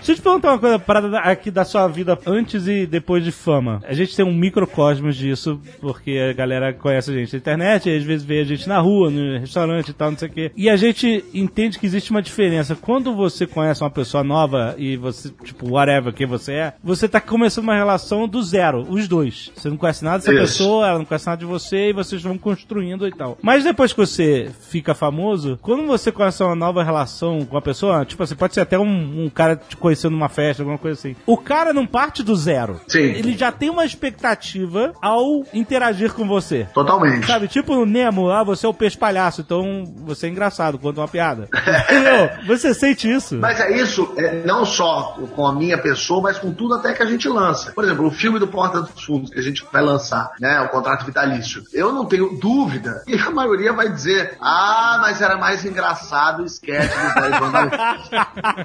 Deixa eu te perguntar uma coisa, parada da- aqui da sua vida antes e depois de fama. A gente tem um microcosmos disso, porque a galera conhece a gente na internet, às vezes vê a gente na rua, no restaurante e tal, não sei o quê. E a gente entende que existe uma diferença. Quando você conhece uma pessoa nova e você, tipo, whatever quem você é, você tá começando uma relação do zero, os dois. Você não conhece nada dessa Isso. pessoa, ela não conhece nada de você e vocês vão construindo e tal. Mas depois que você fica famoso, quando você começa uma nova relação com a pessoa, tipo assim, pode ser até um, um cara te conheceu numa festa, alguma coisa assim. O cara não parte do zero. Sim. Ele já tem uma expectativa ao interagir com você. Totalmente. Sabe, tipo no Nemo, ah, você é o peixe palhaço, então você é engraçado, conta uma piada. <laughs> Entendeu? Você sente isso? Mas é isso, é, não só com a minha pessoa, mas com tudo até que a gente lança. Por exemplo, o filme do Porta dos Fundos que a gente vai lançar, né? O contrato vitalício. Eu não tenho dúvida, e a maioria vai dizer: ah, mas era mais engraçado o sketch do Zé Ivan Martins."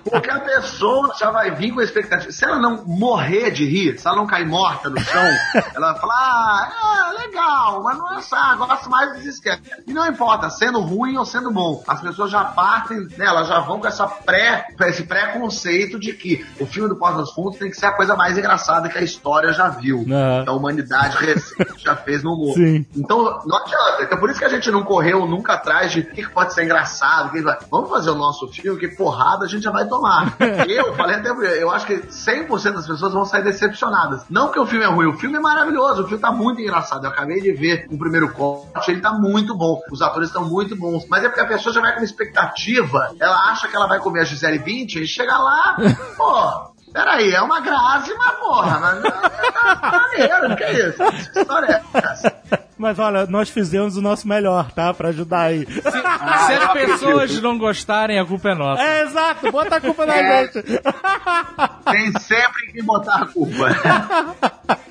Porque a pessoa já vai vir com a expectativa. Se ela não morrer de rir, se ela não cair morta no chão, <laughs> ela vai falar: ah, é, legal. mas não é só, gosto mais dos esquemas. E não importa, sendo ruim ou sendo bom. As pessoas já partem, né, elas já vão com essa pré, esse preconceito de que o filme do Porta dos Fundos tem que ser a coisa mais engraçada que a história já viu. Aham. Que a humanidade recente já fez no humor. Sim. Então, não adianta. Então, por isso que a gente não correu nunca atrás de o que que pode ser engraçado. que Vamos fazer o nosso filme, que porrada a gente já vai tomar. <laughs> eu falei até, eu acho que 100% das pessoas vão sair decepcionadas. Não que o filme é ruim, o filme é maravilhoso, o filme tá muito engraçado. Eu acabei de ver o primeiro corte, ele tá muito bom. Os atores estão muito bons. Mas é porque a pessoa já vai com expectativa, ela acha que ela vai comer a Gisele Bündchen e chega lá, <laughs> pô. Peraí, é uma graça, mas porra, mas tá maneiro, o que é isso? Que história é essa? Mas olha, nós fizemos o nosso melhor, tá? Pra ajudar aí. Se as pessoas não gostarem, a culpa é nossa. É, exato, bota a culpa na É. gente. Tem sempre que botar a culpa.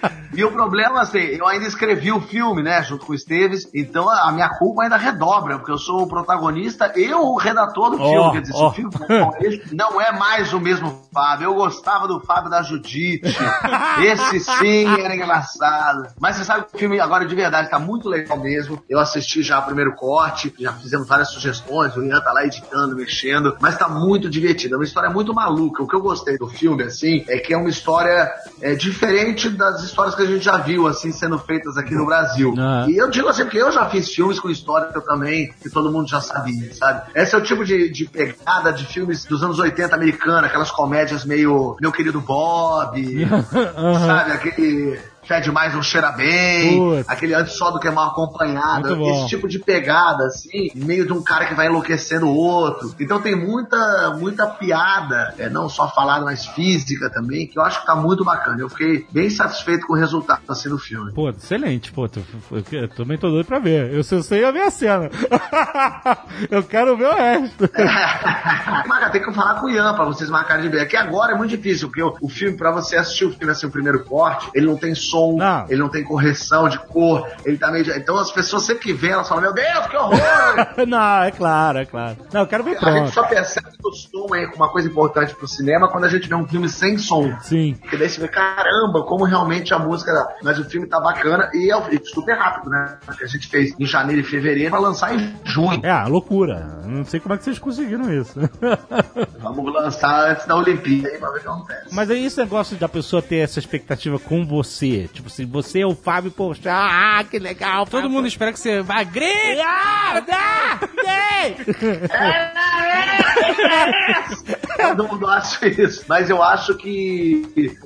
<laughs> E o problema, assim, eu ainda escrevi o filme, né, junto com o Esteves, então a minha culpa ainda redobra, porque eu sou o protagonista e o redator do Ó, filme. Quer dizer, se ó. o filme não é mais o mesmo Fábio. Eu gostava do Fábio da Judite. <laughs> Esse sim era engraçado. Mas você sabe que o filme agora de verdade tá muito legal mesmo. Eu assisti já o primeiro corte, já fizemos várias sugestões, o Ian tá lá editando, mexendo, mas tá muito divertido. É uma história muito maluca. O que eu gostei do filme, assim, é que é uma história é, diferente das histórias que a gente já viu, assim, sendo feitas aqui no Brasil. Ah. E eu digo assim, porque eu já fiz filmes com história que eu também, que todo mundo já sabia, sabe? Esse é o tipo de, de pegada de filmes dos anos 80 americana, aquelas comédias meio Meu Querido Bob, <laughs> sabe? Aquele Fede Mais Não Cheira Bem, aquele Antes Só Do Que Mal Acompanhado, esse tipo de pegada, assim, meio de um cara que vai enlouquecendo o outro. Então tem muita, muita piada, é, não só falada, mas física também, que eu acho que tá muito bacana. Eu fiquei bem satisfeito com o resultado, assim, do filme. Pô, excelente, pô. tu- Eu, eu também tô doido pra ver. Eu só sei a minha cena. <laughs> eu quero ver o resto. <laughs> Mas tem que falar com o Ian pra vocês marcarem de ver. É que agora é muito difícil, porque o, o filme, pra você assistir o filme assim, o primeiro corte, ele não tem som, Não. ele não tem correção de cor, ele tá meio. Então as pessoas sempre que vêm, elas falam, meu Deus, que horror! <laughs> Não, é claro, é claro. Não, eu quero ver A gente pronto. só percebe que o som é uma coisa importante pro cinema quando a gente vê um filme sem som. Sim. Porque daí você vê, caramba, como realmente a música. Mas o filme tá bacana e é super rápido, né? Porque a gente fez em janeiro e fevereiro pra lançar em junho. É, loucura. Não sei como é que vocês conseguiram isso. <laughs> Vamos lançar antes da Olimpíada aí pra ver o que acontece. Mas aí esse negócio da pessoa ter essa expectativa com você. Tipo assim, você é o Fábio, poxa, ah, que legal. Todo mundo espera que você vá. Ah! Dei! Todo mundo acha isso. Mas eu acho que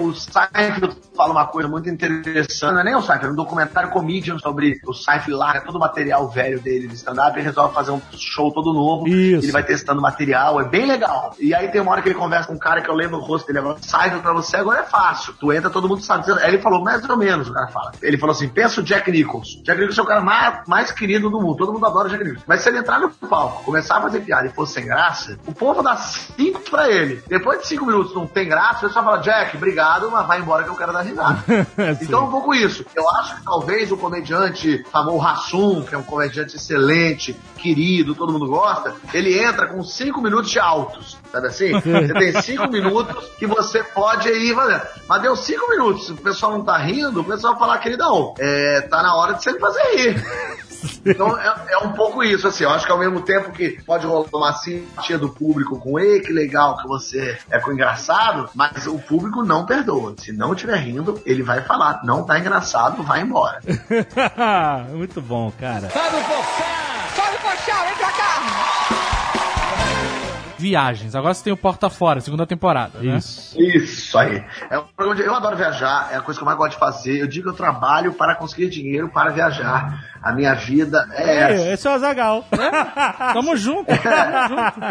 o Seinfeld fala uma coisa muito interessante. Não é nem o Seinfeld, é um documentário comedian sobre o Seinfeld larga todo o material velho dele de stand-up e resolve fazer um show todo novo. Isso. Ele vai testando material, é bem legal. E aí tem uma hora que ele conversa com um cara que eu lembro o rosto dele agora. Seinfeld pra você agora é fácil. Tu entra, todo mundo sabe. Aí ele falou, mais ou menos, o cara fala. Ele falou assim: pensa o Jack Nicholson. Jack Nicholson é o cara mais, mais querido do mundo. Todo mundo adora o Jack Nicholson. Mas se ele entrar no palco, começar a fazer piada e fosse sem graça, o povo dá cinco pra ele. Depois de cinco minutos não tem graça, o pessoal fala, Jack, obrigado, mas vai embora que eu quero dar risada. <laughs> então é um pouco isso. Eu acho que talvez o comediante famoso Rassum, que é um comediante excelente, querido, todo mundo gosta, ele entra com cinco minutos de altos. Sabe assim? <laughs> Você tem cinco minutos que você pode ir fazendo. Mas deu cinco minutos, se o pessoal não tá rindo, o pessoal vai falar, queridão, é, tá na hora de você fazer rir. Então é, é um pouco isso, assim. Eu acho que ao mesmo tempo que pode rolar uma simpatia do público com, ei, que legal que você é com engraçado, mas o público não perdoa. Se não estiver rindo, ele vai falar, não tá engraçado, vai embora. <laughs> Muito bom, cara. Viagens. Agora você tem o Porta Fora, segunda temporada, né? Isso. Isso aí. É um programa de- Eu adoro viajar, é a coisa que eu mais gosto de fazer. Eu digo que eu trabalho para conseguir dinheiro para viajar. A minha vida é essa. É, esse é o Azagal. Tamo junto.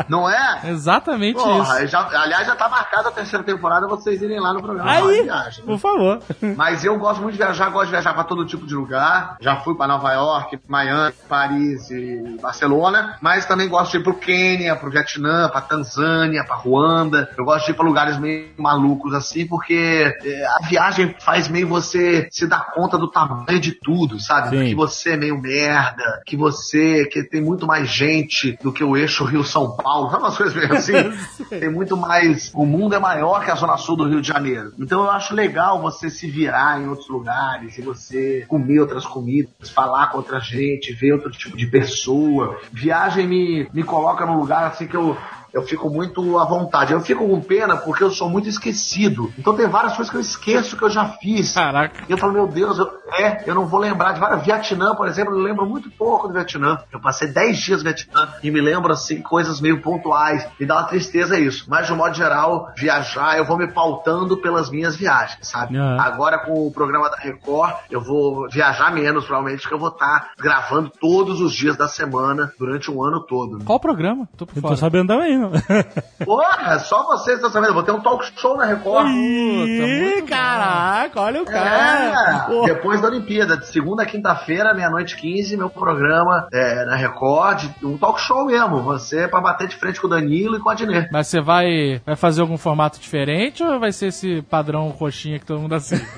Não é? Exatamente Porra, isso. já- aliás, já tá marcada a terceira temporada, vocês irem lá no programa. Aí, de viagem, né? por favor. Mas eu gosto muito de viajar, gosto de viajar para todo tipo de lugar. Já fui para Nova York, Miami, Paris e Barcelona. Mas também gosto de ir pro Quênia, pro Vietnã, pra Tanzânia, pra Ruanda. Eu gosto de ir pra lugares meio malucos assim, porque é, a viagem faz meio você se dar conta do tamanho de tudo, sabe? Sim. Que você é meio merda, que você que tem muito mais gente do que o eixo Rio-São Paulo, sabe <laughs> umas coisas meio assim? <laughs> tem muito mais. O mundo é maior que a Zona Sul do Rio de Janeiro. Então eu acho legal você se virar em outros lugares e você comer outras comidas, falar com outra gente, ver outro tipo de pessoa. Viagem me, me coloca num lugar assim que eu. Eu fico muito à vontade. Eu fico com pena porque eu sou muito esquecido. Então tem várias coisas que eu esqueço que eu já fiz. Caraca. E eu falo, meu Deus, eu, é, eu não vou lembrar de várias. Vietnã, por exemplo, eu lembro muito pouco do Vietnã. Eu passei 10 dias no Vietnã e me lembro, assim, coisas meio pontuais. Me dá uma tristeza isso. Mas, de um modo geral, viajar, eu vou me pautando pelas minhas viagens, sabe? Aham. Agora, com o programa da Record, eu vou viajar menos, provavelmente, porque eu vou estar gravando todos os dias da semana durante um ano todo. Qual o programa? Tô por Eu tô fora. sabendo também, não. <laughs> Porra, só vocês estão sabendo. Eu vou ter um talk show na Record. Ih, caraca, olha o cara. É, depois da Olimpíada, de segunda a quinta-feira, meia-noite 15, meu programa é, na Record, um talk show mesmo. Você é pra bater de frente com o Danilo e com a Dinê. Mas você vai, vai fazer algum formato diferente ou vai ser esse padrão roxinha que todo mundo assiste? <laughs>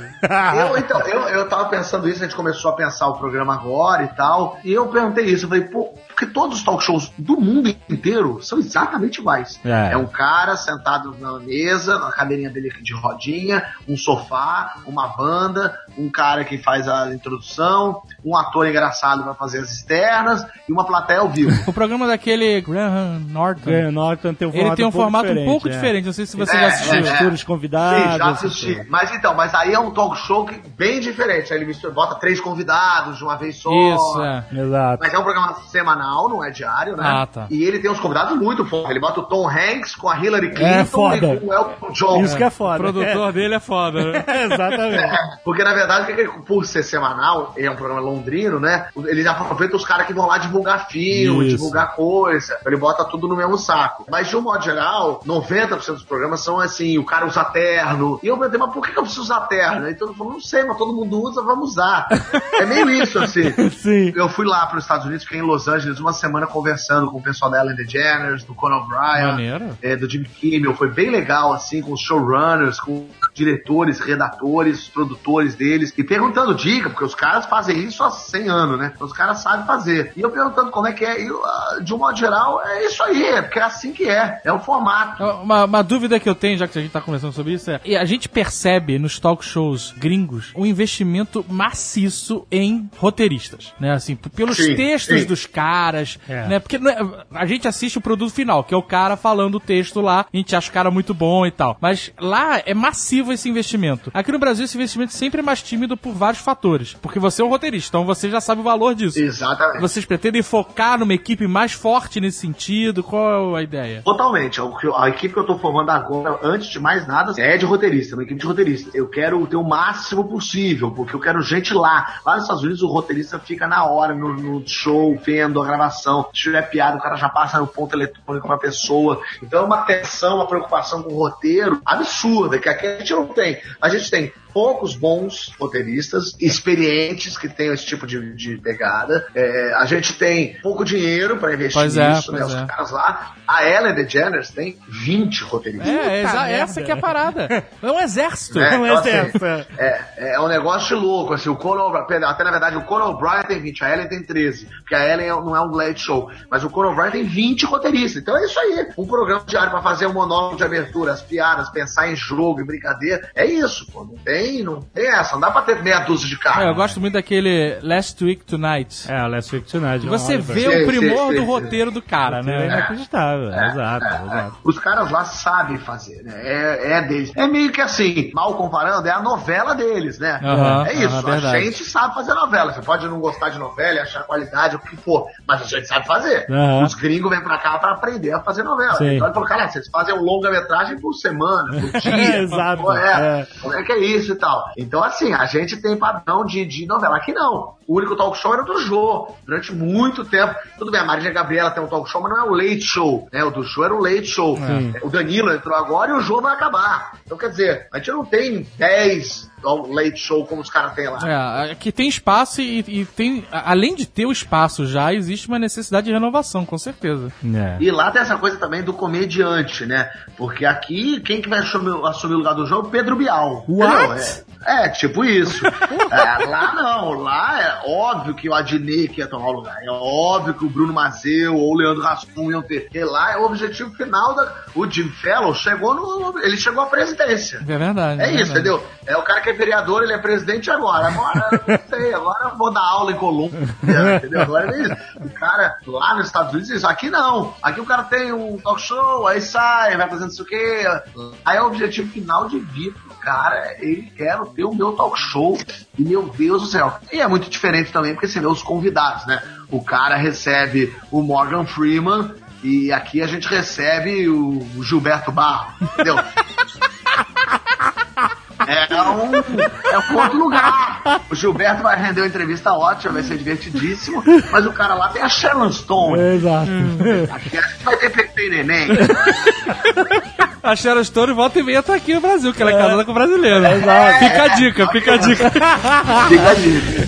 Eu, então, eu, eu tava pensando isso, a gente começou a pensar o programa agora e tal, e eu perguntei isso, eu falei, pô, porque todos os talk shows do mundo inteiro são exatamente iguais. É. um cara sentado na mesa, na cadeirinha dele de rodinha, um sofá, uma banda, um cara que faz a introdução, um ator engraçado vai fazer as externas e uma plateia ao vivo. <laughs> o programa daquele Graham Norton, Graham Norton tem um formato ele tem um pouco formato um pouco é. diferente. Não sei se você É, já assistiu. é, Futuros convidados. Sim, já assisti. Mas então, mas aí é um talk show que, bem diferente. Aí ele mistura, bota três convidados de uma vez só. Isso, é. Exato. Mas é um programa semanal, não é diário, né? Ah, tá. E ele tem uns convidados muito fortes. Ele bota o Tom Hanks com a Hillary Clinton É foda. e com o Elton John. Isso que é O foda. produtor dele é foda, né? <laughs> É, exatamente. Porque na verdade, o ele- por ser semanal, ele é um programa londrino, né? Ele aproveita os caras que vão lá divulgar filme, Isso. divulgar coisa. Ele bota tudo no mesmo saco. Mas de um modo geral, 90% dos programas são assim: o cara usa terno. E eu perguntei, mas por que eu preciso usar terno? Todo mundo falou, não sei, mas todo mundo usa, vamos usar. é meio isso, assim. <laughs> Sim. Eu fui lá para os Estados Unidos, fiquei em Los Angeles uma semana conversando com o pessoal da Ellen DeGeneres, do Conan O'Brien, é, do Jimmy Kimmel. Foi bem legal, assim, com os showrunners, com diretores, redatores, produtores deles, e perguntando dica, porque os caras fazem isso há 100 anos, né? Os caras sabem fazer. E eu perguntando como é que é, e ah, de um modo geral, é isso aí, é porque é assim que é, é o formato. Uma, uma dúvida que eu tenho, já que a gente tá conversando sobre isso, é: e a gente percebe nos talk shows gringos um investimento maciço em roteiristas, né? Assim, pelos Sim, textos sim. dos caras, É. né? Porque não é- a gente assiste o produto final, que é o cara falando o texto lá, a gente acha o cara muito bom e tal. Mas lá é massivo esse investimento. Aqui no Brasil, esse investimento sempre é mais tímido por vários fatores. Porque você é um roteirista, então você já sabe o valor disso. Exatamente. Vocês pretendem focar numa equipe mais forte nesse sentido? Qual é a ideia? Totalmente. A equipe que eu tô formando agora, antes de mais nada, é de roteirista, uma equipe de roteirista. Eu quero ter o máximo possível, porque eu quero gente lá. Lá nos Estados Unidos, o roteirista fica na hora, no, no show, vendo a gravação. Se tiver piada, o cara já passa no ponto eletrônico pra pessoa. Então é uma tensão, uma preocupação com o roteiro absurda, que aqui a gente não tem. A gente tem poucos bons roteiristas, experientes, que tenham esse tipo de, de pegada. É, a gente tem pouco dinheiro para investir Pois é, nisso, né? pois Os é. caras lá. A Ellen DeGeneres tem 20 roteiristas. É, merda. essa que é a parada. É um exército. É, Não então, é assim, essa. É, é um negócio louco, assim, o Conan O'Brien, até na verdade o Conan O'Brien tem 20, a Ellen tem 13, porque a Ellen é- não é um late show, mas o Conan O'Brien tem 20 roteiristas, então é isso aí, um programa diário pra fazer um monólogo de abertura, as piadas, pensar em jogo, em brincadeira, é isso, pô, não tem, não tem essa, não dá pra ter meia dúzia de carro. É, eu gosto muito daquele Last Week Tonight. É, Last Week Tonight. Você vê Sim, o primor sim, do sim, roteiro do cara, É né? inacreditável, exato, exato. Os caras lá sabem fazer, né? É, é deles. É meio que assim, mal comparando, é a novela deles, né? Aham, é isso. verdade. a gente sabe fazer novela. Você pode não gostar de novela e achar qualidade, o que for, mas a gente sabe fazer. Aham. Os gringos vêm pra cá pra aprender a fazer novela. Sim. Então ele falou, cara, vocês fazem um longa-metragem por semana, por <laughs> dia. Exato, Pô, é, é. Como é que é isso e tal? Então, assim, a gente tem padrão de, de novela. Aqui não. O único talk show era o do Jô. Durante muito tempo. Tudo bem, a Marília Gabriela tem um talk show, mas não é o late show. Né? O do Jô era o late show. O Danilo entrou agora e o Jô vai acabar. Então, quer dizer, a gente não tem 10 ao late show como os caras têm lá. É, que tem espaço e, e tem. Além de ter o espaço já, existe uma necessidade de renovação, com certeza. É. E lá tem essa coisa também do comediante, né? Porque aqui, quem que vai assumir, assumir o lugar do jogo? Pedro Bial. What? entendeu? É, é, tipo isso. É, lá não, lá é óbvio que o Adnet que ia tomar o lugar. É óbvio que o Bruno Mazeu ou o Leandro Rascun iam ter. Porque lá é o objetivo final da. O Jim Fellow chegou no. Ele chegou à presidência. É verdade. É é isso, verdade. entendeu? É o cara que é vereador, ele é presidente agora. Agora, não sei, agora eu vou dar aula em Colômbia, entendeu? Agora é isso. O cara lá nos Estados Unidos, isso aqui não. Aqui o cara tem um talk show, aí sai, vai fazendo isso o quê. Aí é o objetivo final de vida cara. Ele quer ter o meu talk show. E meu Deus do céu. E é muito diferente também, porque você vê os convidados, né? O cara recebe o Morgan Freeman. E aqui a gente recebe o Gilberto Barro, entendeu? <laughs> É um, é um outro lugar. O Gilberto vai render uma entrevista ótima, vai ser divertidíssimo, mas o cara lá tem a Sharon Stone. Exato. Aqui a gente vai ter Pepe e Neném. A Sharon Stone volta e meia tá aqui no Brasil, que ela é, casada com brasileiro. Exato. Fica a dica, fica a dica. Fica a dica.